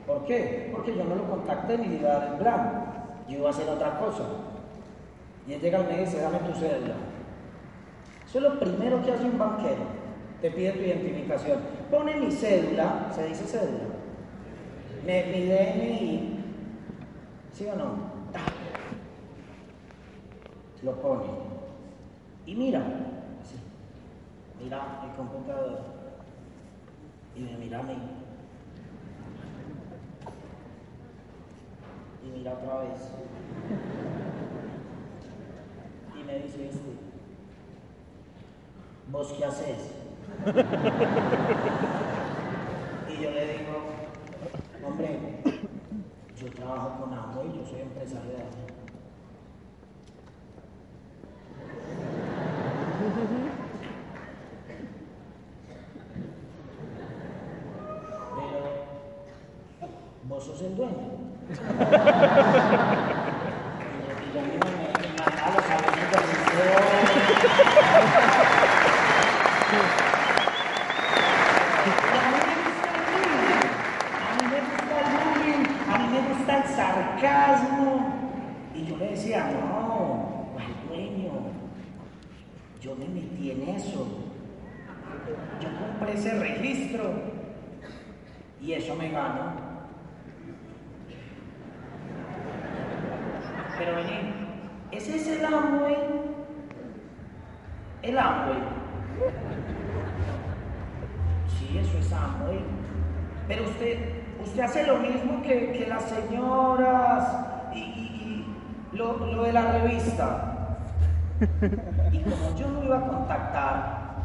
¿Por qué? Porque yo no lo contacté ni le iba a dar el plan. Yo iba a hacer otra cosa. Y él llega y dice, dame tu cédula. Eso es lo primero que hace un banquero. Te pide tu identificación. Pone mi cédula, se dice cédula. Mi, mi. ¿Sí o no? Lo pone. Y mira, así. Mira el computador. Y me mira a mí. Y mira otra vez. Y me dice este. ¿vos qué haces? Y yo le digo, hombre, yo trabajo con Amway, yo soy empresario de Amway. Pero, vos sos el dueño. y yo, y yo me, me, a los Y yo le decía, no, el dueño, yo me metí en eso. Yo compré ese registro y eso me ganó. Pero vení, ese es el Amway. El Amway. Sí, eso es Amway. Pero usted usted hace lo mismo que, las señoras y, lo, de la revista. Y como yo no iba a contactar,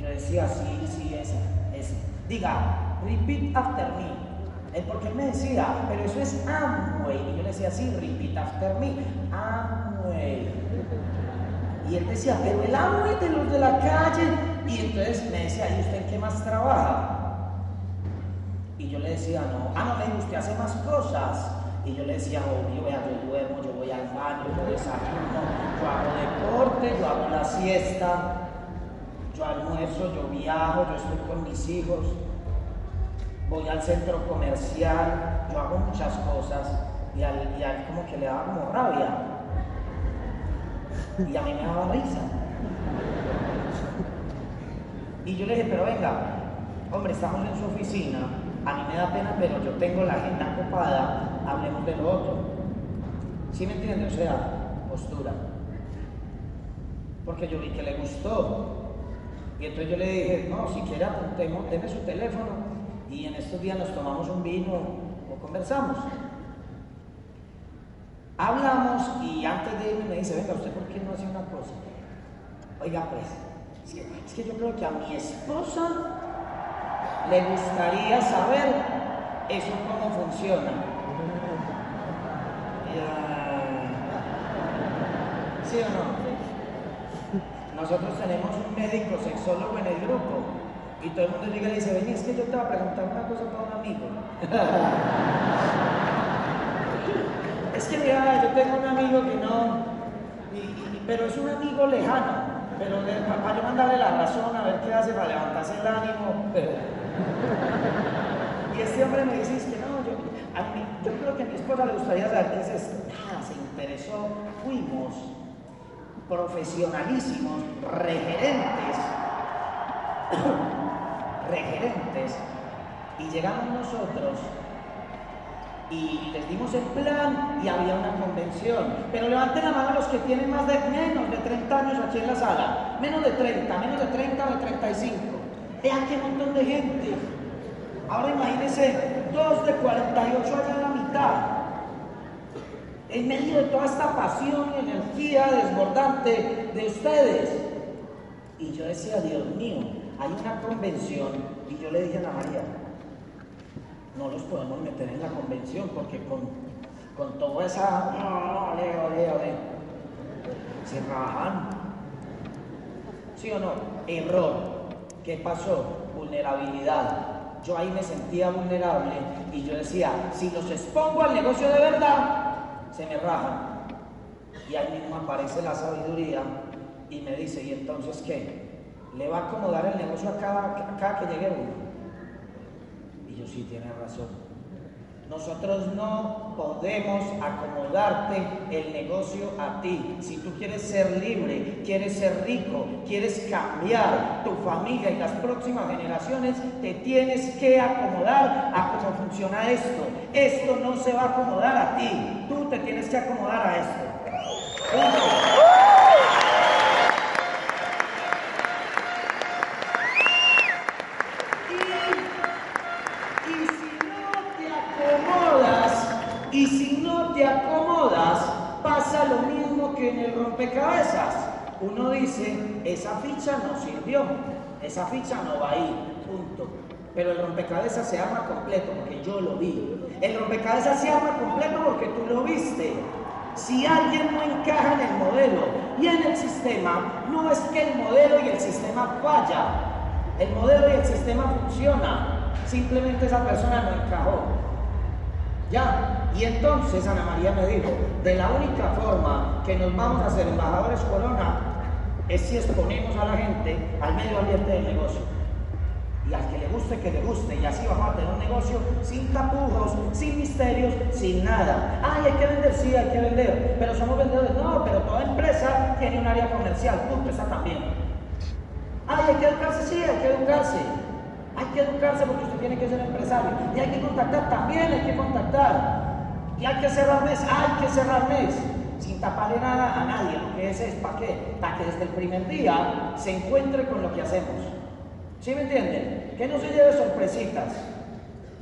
yo decía, sí, sí, ese, ese. Diga, repeat after me. Es porque él me decía, eso es Amway. Y yo le decía, sí, repeat after me. Amway. Y él decía, pero el Amway de los de la calle. Y entonces me decía, ¿y usted qué más trabaja? Y yo le decía, no, ah, no, le usted hace más cosas. Y yo le decía, obvio, vea, yo duermo, yo voy al baño, yo desayuno, yo hago deporte, yo hago la siesta, yo almuerzo, yo viajo, yo estoy con mis hijos, voy al centro comercial, yo hago muchas cosas y a él como que le daba como rabia. Y a mí me daba risa. Y yo le dije, pero venga, hombre, estamos en su oficina, a mí me da pena, pero yo tengo la agenda ocupada, hablemos de lo otro. ¿Sí me entiende? O sea, postura. Porque yo vi que le gustó. Y entonces yo le dije, no, si quiere apuntemos, deme su teléfono y en estos días nos tomamos un vino o conversamos. Hablamos y antes de irme me dice, venga, ¿usted por qué no hace una cosa? Oiga, pues, es que yo creo que a mi esposa le gustaría saber eso cómo funciona. ¿Sí o no? Nosotros tenemos un médico sexólogo en el grupo y todo el mundo llega y le dice, vení, es que yo te voy a preguntar una cosa para un amigo. [laughs] es que mira, yo tengo un amigo que no, pero es un amigo lejano. Pero para yo mandarle la razón a ver qué hace para levantarse el ánimo. y este hombre me dice, es que no, yo, a mí, yo creo que a mi esposa le gustaría saber qué es. Ah, se interesó, fuimos profesionalísimos, referentes regerentes y llegamos nosotros y les dimos el plan y había una convención. Pero levanten la mano los que tienen más de menos de 30 años aquí en la sala. Menos de 30, menos de 30 o de 35. Vean qué montón de gente. Ahora imagínense dos de 48 allá en la mitad. En medio de toda esta pasión y energía desbordante de ustedes. Y yo decía, Dios mío, hay una convención y yo le dije a Ana María, no los podemos meter en la convención porque con, con toda esa, ole, ole, ole, se rajan. ¿Sí o no? Error. ¿Qué pasó? Vulnerabilidad. Yo ahí me sentía vulnerable y yo decía, si los expongo al negocio de verdad, se me rajan. Y ahí mismo aparece la sabiduría y me dice, ¿y entonces qué? Le va a acomodar el negocio a cada, que llegue uno. Y yo sí tiene razón. Nosotros no podemos acomodarte el negocio a ti. Si tú quieres ser libre, quieres ser rico, quieres cambiar tu familia y las próximas generaciones, te tienes que acomodar a cómo funciona esto. Esto no se va a acomodar a ti. Tú te tienes que acomodar a esto. Rompecabezas. Uno dice, esa ficha no sirvió, esa ficha no va ahí, punto. Pero el rompecabezas se arma completo porque yo lo vi. El rompecabezas se arma completo porque tú lo viste. Si alguien no encaja en el modelo y en el sistema, no es que el modelo y el sistema falla. El modelo y el sistema funciona. Simplemente esa persona no encajó. Ya, y entonces Ana María me dijo, de la única forma que nos vamos a hacer embajadores corona es si exponemos a la gente al medio ambiente del negocio. Y al que le guste, que le guste. Y así vamos a tener un negocio sin tapujos, sin misterios, sin nada. Ay, hay que vender, sí, hay que vender. Pero somos vendedores. No, pero toda empresa tiene un área comercial. Punto, esa también. Ay, hay que educarse, sí, hay que educarse. Hay que educarse porque usted tiene que ser empresario. Y hay que contactar, también hay que contactar. Y hay que cerrar mes, hay que cerrar mes, sin taparle nada a nadie. Lo que es para qué? Para que desde el primer día se encuentre con lo que hacemos. ¿Sí me entienden? Que no se lleve sorpresitas.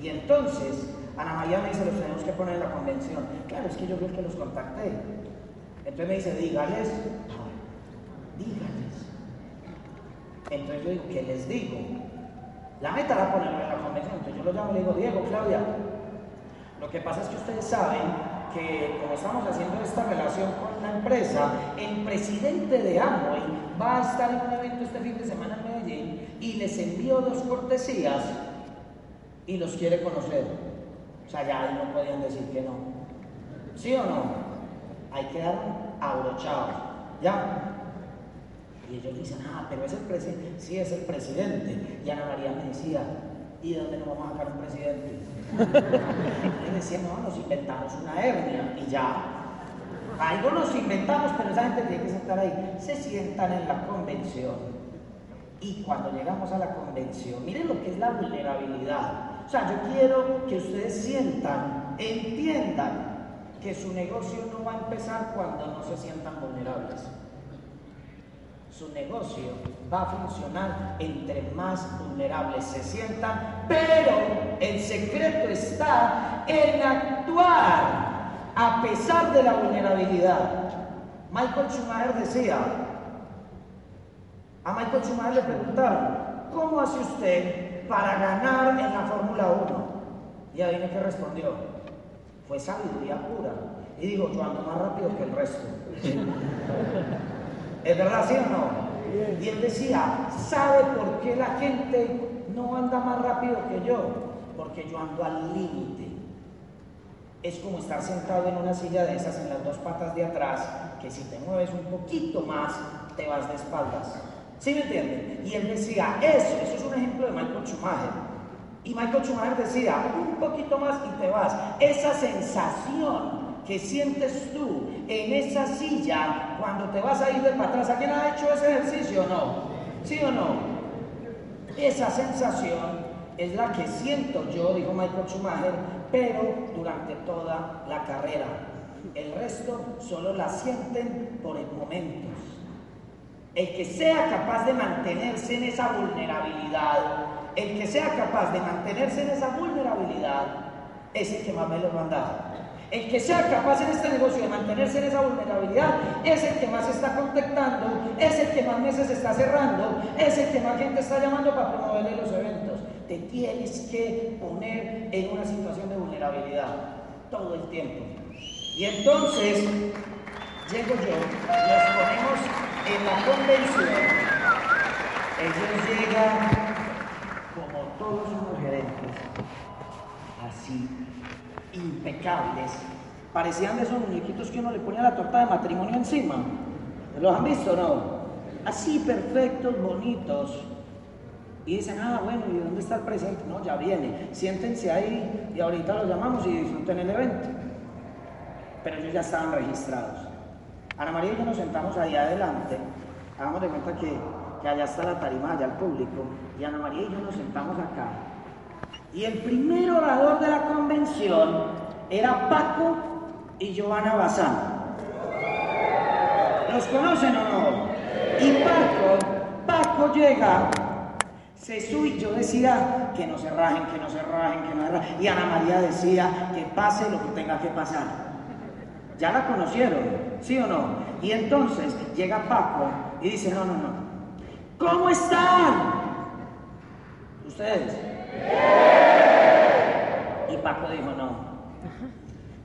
Y entonces, Ana María me dice, los tenemos que poner en la convención. Claro, es que yo creo que los contacté. Entonces me dice, dígales. dígales. Entonces yo digo, ¿qué les digo? La meta la ponerlo en la convención. Entonces yo lo llamo y le digo, Diego, Claudia, lo que pasa es que ustedes saben que como estamos haciendo esta relación con la empresa, el presidente de Amway va a estar en un evento este fin de semana en Medellín y les envió dos cortesías y los quiere conocer. O sea, ya ahí no podían decir que no. ¿Sí o no? Hay que dar abrochados. ¿Ya? Y ellos dicen, ah, pero es el presidente. Sí, es el presidente. Y Ana María me decía, ¿y de dónde nos vamos a sacar un presidente? [laughs] y decía, no, nos inventamos una hernia y ya. Algo nos inventamos, pero esa gente tiene que sentar ahí. Se sientan en la convención. Y cuando llegamos a la convención, miren lo que es la vulnerabilidad. O sea, yo quiero que ustedes sientan, entiendan que su negocio no va a empezar cuando no se sientan vulnerables. Su negocio va a funcionar entre más vulnerables se sientan, pero el secreto está en actuar a pesar de la vulnerabilidad. Michael Schumacher decía, a Michael Schumacher le preguntaron, ¿cómo hace usted para ganar en la Fórmula 1? Y adivine qué respondió, fue sabiduría pura. Y dijo, yo ando más rápido que el resto. [laughs] ¿Es verdad, sí o no? Y él decía, ¿sabe por qué la gente no anda más rápido que yo? Porque yo ando al límite es como estar sentado en una silla de esas en las dos patas de atrás, que si te mueves un poquito más, te vas de espaldas. ¿Sí me entienden? Y él decía, eso, eso es un ejemplo de Michael Schumacher. Y Michael Schumacher decía, un poquito más y te vas. Esa sensación que sientes tú en esa silla cuando te vas a ir de para atrás, ¿alguien ha hecho ese ejercicio o no? ¿Sí o no? Esa sensación es la que siento yo, dijo Michael Schumacher, pero durante toda la carrera. El resto solo la sienten por momentos. El que sea capaz de mantenerse en esa vulnerabilidad, el que sea capaz de mantenerse en esa vulnerabilidad, es el que más me lo manda. El que sea capaz en este negocio de mantenerse en esa vulnerabilidad es el que más está contactando, es el que más meses está cerrando, es el que más gente está llamando para promoverle los eventos te tienes que poner en una situación de vulnerabilidad todo el tiempo. Y entonces llego yo, nos ponemos en la convención, ellos llegan como todos los gerentes, así, impecables, parecían de esos muñequitos que uno le ponía la torta de matrimonio encima. ¿Los han visto o no? Así perfectos, bonitos y dicen, ah, bueno, ¿y dónde está el presente? No, ya viene. Siéntense ahí y ahorita los llamamos y disfruten el evento. Pero ellos ya estaban registrados. Ana María y yo nos sentamos ahí adelante. Hagamos de cuenta que, que allá está la tarima, allá el público. Y Ana María y yo nos sentamos acá. Y el primer orador de la convención era Paco y Giovanna Bazán. ¿Los conocen o no? Y Paco, Paco llega se sube, yo decía que no se rajen, que no se rajen, que no se rajen. Y Ana María decía que pase lo que tenga que pasar. Ya la conocieron, ¿sí o no? Y entonces llega Paco y dice, no, no, no. ¿Cómo están? ¿Ustedes? Y Paco dijo, no.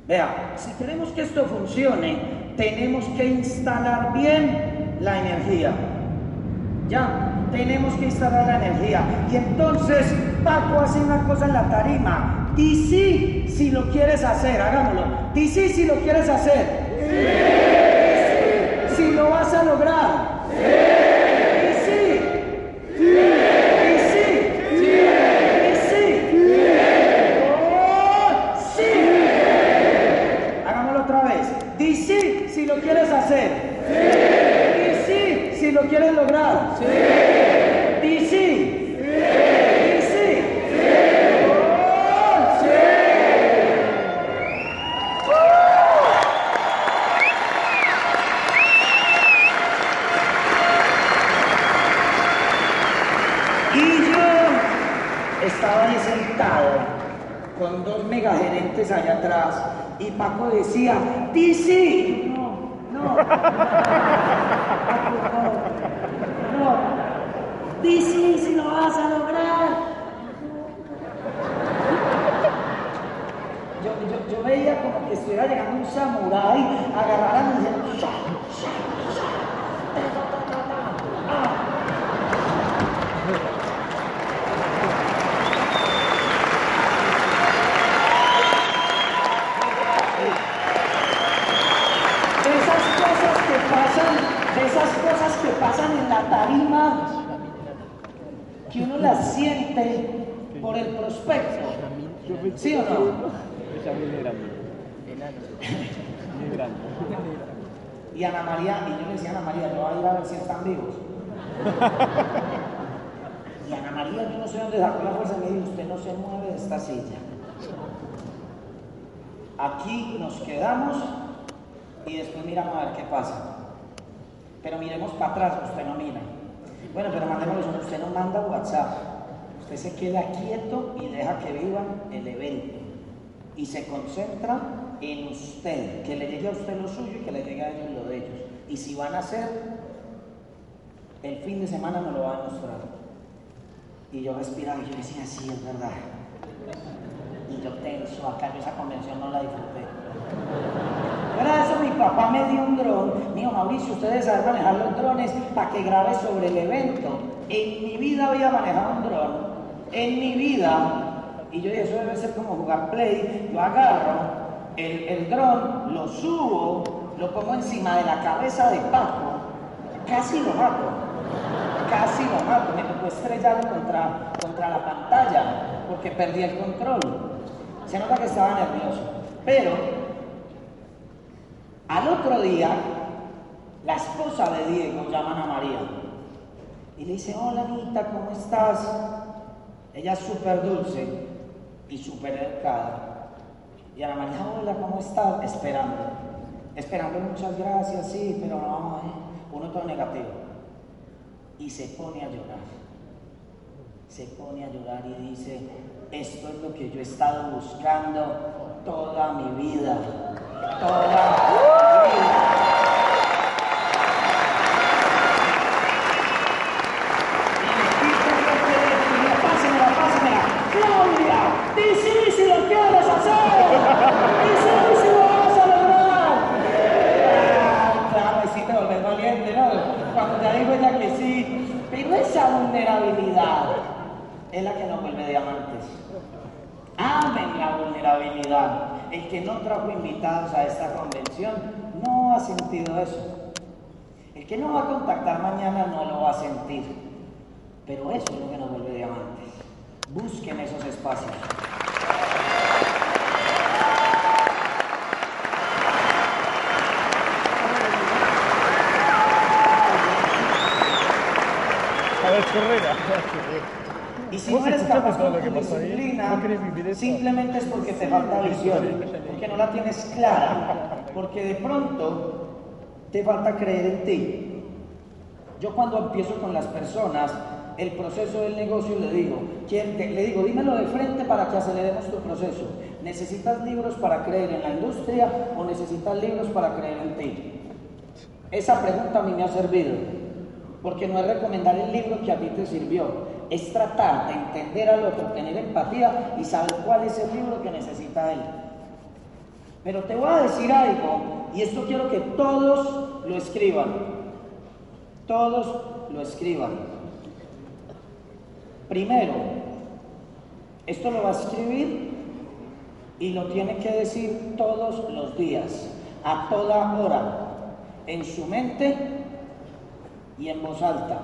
Vea, si queremos que esto funcione, tenemos que instalar bien la energía. ¿Ya? tenemos que instalar la energía. Y entonces Paco hace una cosa en la tarima. Di sí si lo quieres hacer, hagámoslo. Di sí si lo quieres hacer. Si lo vas a lograr. Di sí. Di sí. Di sí. Oh, sí. Hagámoslo otra vez. Di sí si lo quieres hacer. Di sí si lo quieres lograr. allá atrás y Paco decía, DC. No, no. no. no. si lo vas a lograr. Yo, yo, yo, veía como que estuviera llegando un samurái, agarrar a mi esas cosas que pasan en la tarima, que uno las siente por el prospecto. ¿Sí o no? Y Ana María, y yo le decía a Ana María, yo voy a ir a ver si están vivos. [laughs] Y Ana María, yo no sé dónde sacó la fuerza, me dijo, usted no se mueve de esta silla. Aquí nos quedamos y después miramos a ver qué pasa. Pero miremos para atrás, usted no mira. Bueno, pero mandémosle usted no manda WhatsApp. Usted se queda quieto y deja que vivan el evento. Y se concentra en usted, que le llegue a usted lo suyo y que le llegue a ellos lo de ellos. Y si van a hacer, el fin de semana me lo va a mostrar. Y yo respiraba y yo decía, sí, es verdad. Y yo tenso, acá yo esa convención no la disfruté. Para eso mi papá me dio un dron. Dijo, Mauricio, ustedes saben manejar los drones para que grabe sobre el evento. En mi vida había manejado un dron. En mi vida. Y yo dije, eso debe ser como jugar play. Yo agarro el, el dron, lo subo, lo pongo encima de la cabeza de Paco. Casi lo mato. Casi lo mato. Me tocó estrellarlo contra, contra la pantalla porque perdí el control. Se nota que estaba nervioso. Pero al otro día, la esposa de Diego llama a María y le dice, hola Anita, ¿cómo estás? Ella es súper dulce y súper educada. Y a la María, hola, ¿cómo estás? Esperando. Esperando, muchas gracias, sí, pero no, eh, uno todo negativo. Y se pone a llorar. Se pone a llorar y dice, esto es lo que yo he estado buscando toda mi vida. Toda mi vida. Y le quito el teléfono y le digo, pásamela, pásamela. Claudia, di sí si lo quieres hacer. Di sí si lo vas a lograr. Ah, Claro, y sí te volvés valiente, ¿no? Cuando te digo ella que sí. Pero esa vulnerabilidad es la que nos vuelve diamantes. Amen la vulnerabilidad. El que no trajo invitados a esta convención no ha sentido eso. El que no va a contactar mañana no lo va a sentir. Pero eso es lo que nos vuelve diamantes. Busquen esos espacios. A ver, Correa. Y si ¿Vos no eres capaz con tu disciplina, simplemente es porque te falta visión, porque no la tienes clara, porque de pronto te falta creer en ti. Yo cuando empiezo con las personas, el proceso del negocio le digo, ¿quién te- le digo, dímelo de frente para que aceleremos tu proceso. ¿Necesitas libros para creer en la industria o necesitas libros para creer en ti? Esa pregunta a mí me ha servido, porque no es recomendar el libro que a ti te sirvió, es tratar de entender al otro, tener empatía y saber cuál es el libro que necesita él. Pero te voy a decir algo, y esto quiero que todos lo escriban, todos lo escriban. Primero, esto lo va a escribir y lo tiene que decir todos los días, a toda hora, en su mente y en voz alta,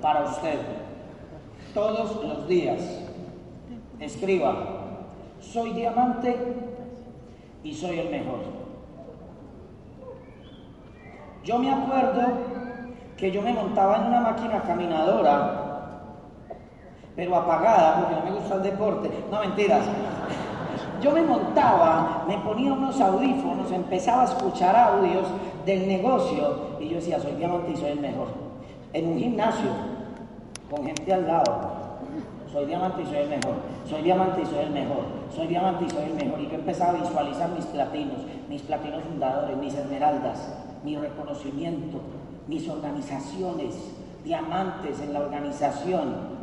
para usted. Todos los días. Escriba, soy diamante y soy el mejor. Yo me acuerdo que yo me montaba en una máquina caminadora, pero apagada, porque no me gusta el deporte. No, mentiras. Yo me montaba, me ponía unos audífonos, empezaba a escuchar audios del negocio y yo decía, soy diamante y soy el mejor. En un gimnasio, con gente al lado. Soy diamante y soy el mejor. Soy diamante y soy el mejor. Soy diamante y soy el mejor. Y yo empezaba a visualizar mis platinos, mis platinos fundadores, mis esmeraldas, mi reconocimiento, mis organizaciones, diamantes en la organización,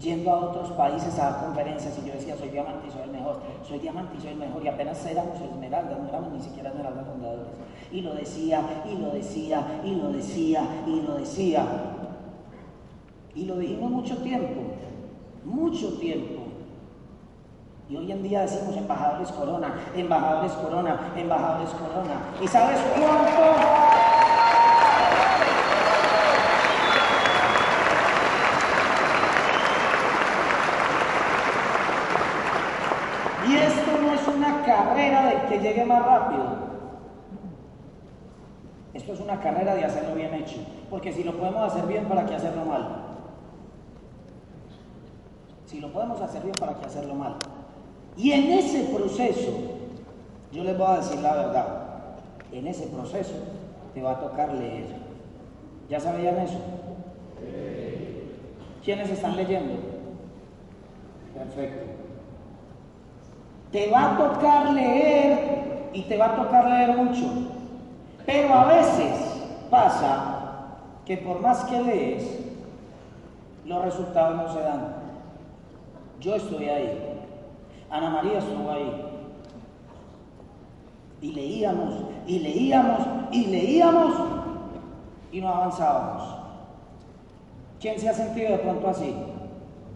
yendo a otros países a dar conferencias y yo decía, soy diamante y soy el mejor, soy diamante y soy el mejor, y apenas éramos esmeraldas, no éramos ni siquiera esmeraldas fundadores. Y lo decía, y lo decía, y lo decía, y lo decía. Y lo dijimos mucho tiempo, mucho tiempo. Y hoy en día decimos embajadores corona, embajadores corona, embajadores corona. ¿Y sabes cuánto? de que llegue más rápido. Esto es una carrera de hacerlo bien hecho, porque si lo podemos hacer bien, ¿para qué hacerlo mal? Si lo podemos hacer bien, ¿para qué hacerlo mal? Y en ese proceso, yo les voy a decir la verdad, en ese proceso te va a tocar leer. ¿Ya sabían eso? ¿Quiénes están leyendo? Perfecto. Te va a tocar leer y te va a tocar leer mucho. Pero a veces pasa que por más que lees, los resultados no se dan. Yo estoy ahí. Ana María estuvo ahí. Y leíamos, y leíamos, y leíamos, y no avanzábamos. ¿Quién se ha sentido de pronto así?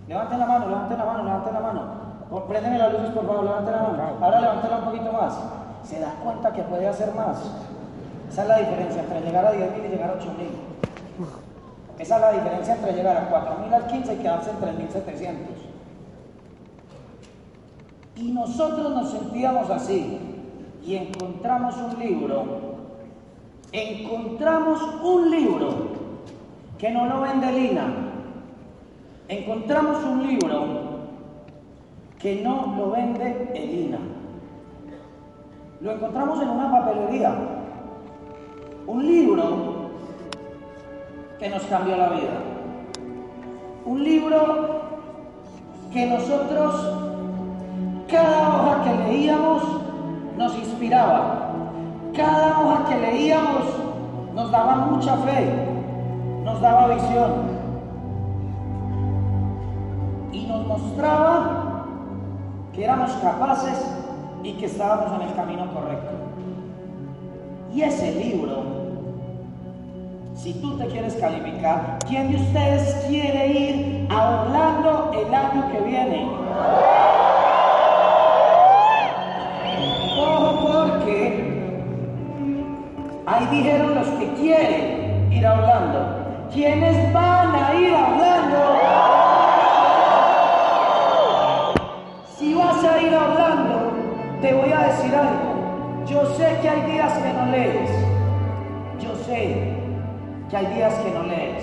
Levanten la mano, levanten la mano, levanten la mano. Préndeme las luces, por favor, levanten la mano. Ahora levantenla un poquito más. Se da cuenta que puede hacer más. Esa es la diferencia entre llegar a 10.000 y llegar a 8.000. Esa es la diferencia entre llegar a 4.000 al 15 y quedarse en 3.700. Y nosotros nos sentíamos así y encontramos un libro, encontramos un libro que no lo vende Lina, encontramos un libro que no lo vende Elina. Lo encontramos en una papelería, un libro que nos cambió la vida, un libro que nosotros cada hoja que leíamos nos inspiraba. Cada hoja que leíamos nos daba mucha fe, nos daba visión. Y nos mostraba que éramos capaces y que estábamos en el camino correcto. Y ese libro, si tú te quieres calificar, ¿quién de ustedes quiere ir a Orlando el año que viene? Ahí dijeron los que quieren ir a Orlando. ¿Quiénes van a ir a Orlando? Te voy a decir algo. Yo sé que hay días que no lees. Yo sé que hay días que no lees.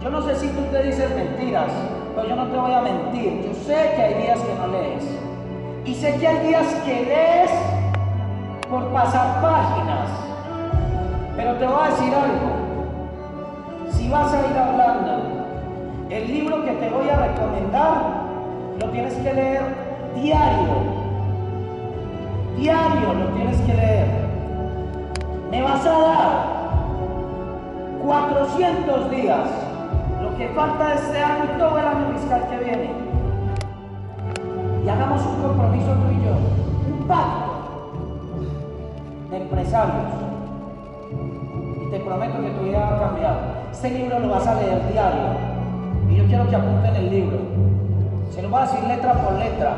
Yo no sé si tú te dices mentiras, pero yo no te voy a mentir. Yo sé que hay días que no lees. Y sé que hay días que lees por pasar páginas. Pero te voy a decir algo. Si vas a ir hablando, el libro que te voy a recomendar lo tienes que leer diario. Diario lo tienes que leer. Me vas a dar 400 días, lo que falta de este año y todo el año fiscal que viene. Y hagamos un compromiso tú y yo, un pacto de empresarios. Y te prometo que tu vida va a cambiar. Este libro lo vas a leer diario. Y yo quiero que apunten el libro. Se lo voy a decir letra por letra.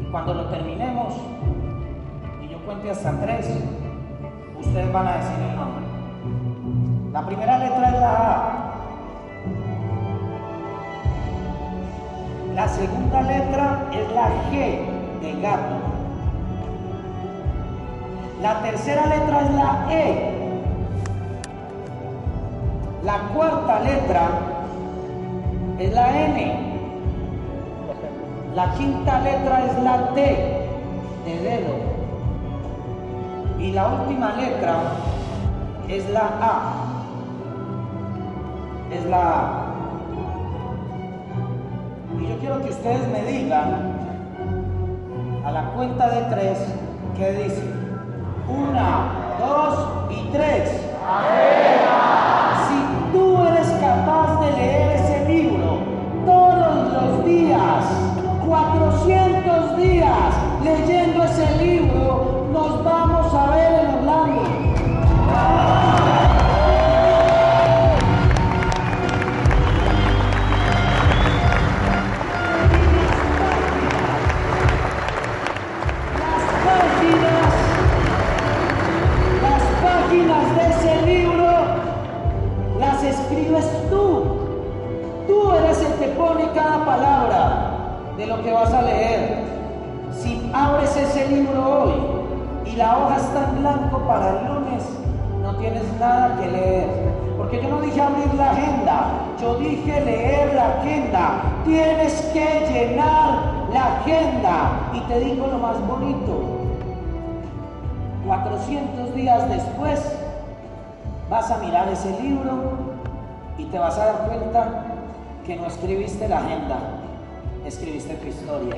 Y cuando lo terminemos cuente hasta tres, ustedes van a decir el nombre. La primera letra es la A. La segunda letra es la G de gato. La tercera letra es la E. La cuarta letra es la N. La quinta letra es la T de dedo. Y la última letra es la A. Es la A. Y yo quiero que ustedes me digan a la cuenta de tres qué dicen. Una, dos y tres. Si tú eres capaz de leer ese libro todos los días, 400 días leyendo ese libro, nos vamos que vas a leer. Si abres ese libro hoy y la hoja está en blanco para el lunes, no tienes nada que leer. Porque yo no dije abrir la agenda, yo dije leer la agenda. Tienes que llenar la agenda. Y te digo lo más bonito. 400 días después vas a mirar ese libro y te vas a dar cuenta que no escribiste la agenda, escribiste tu historia.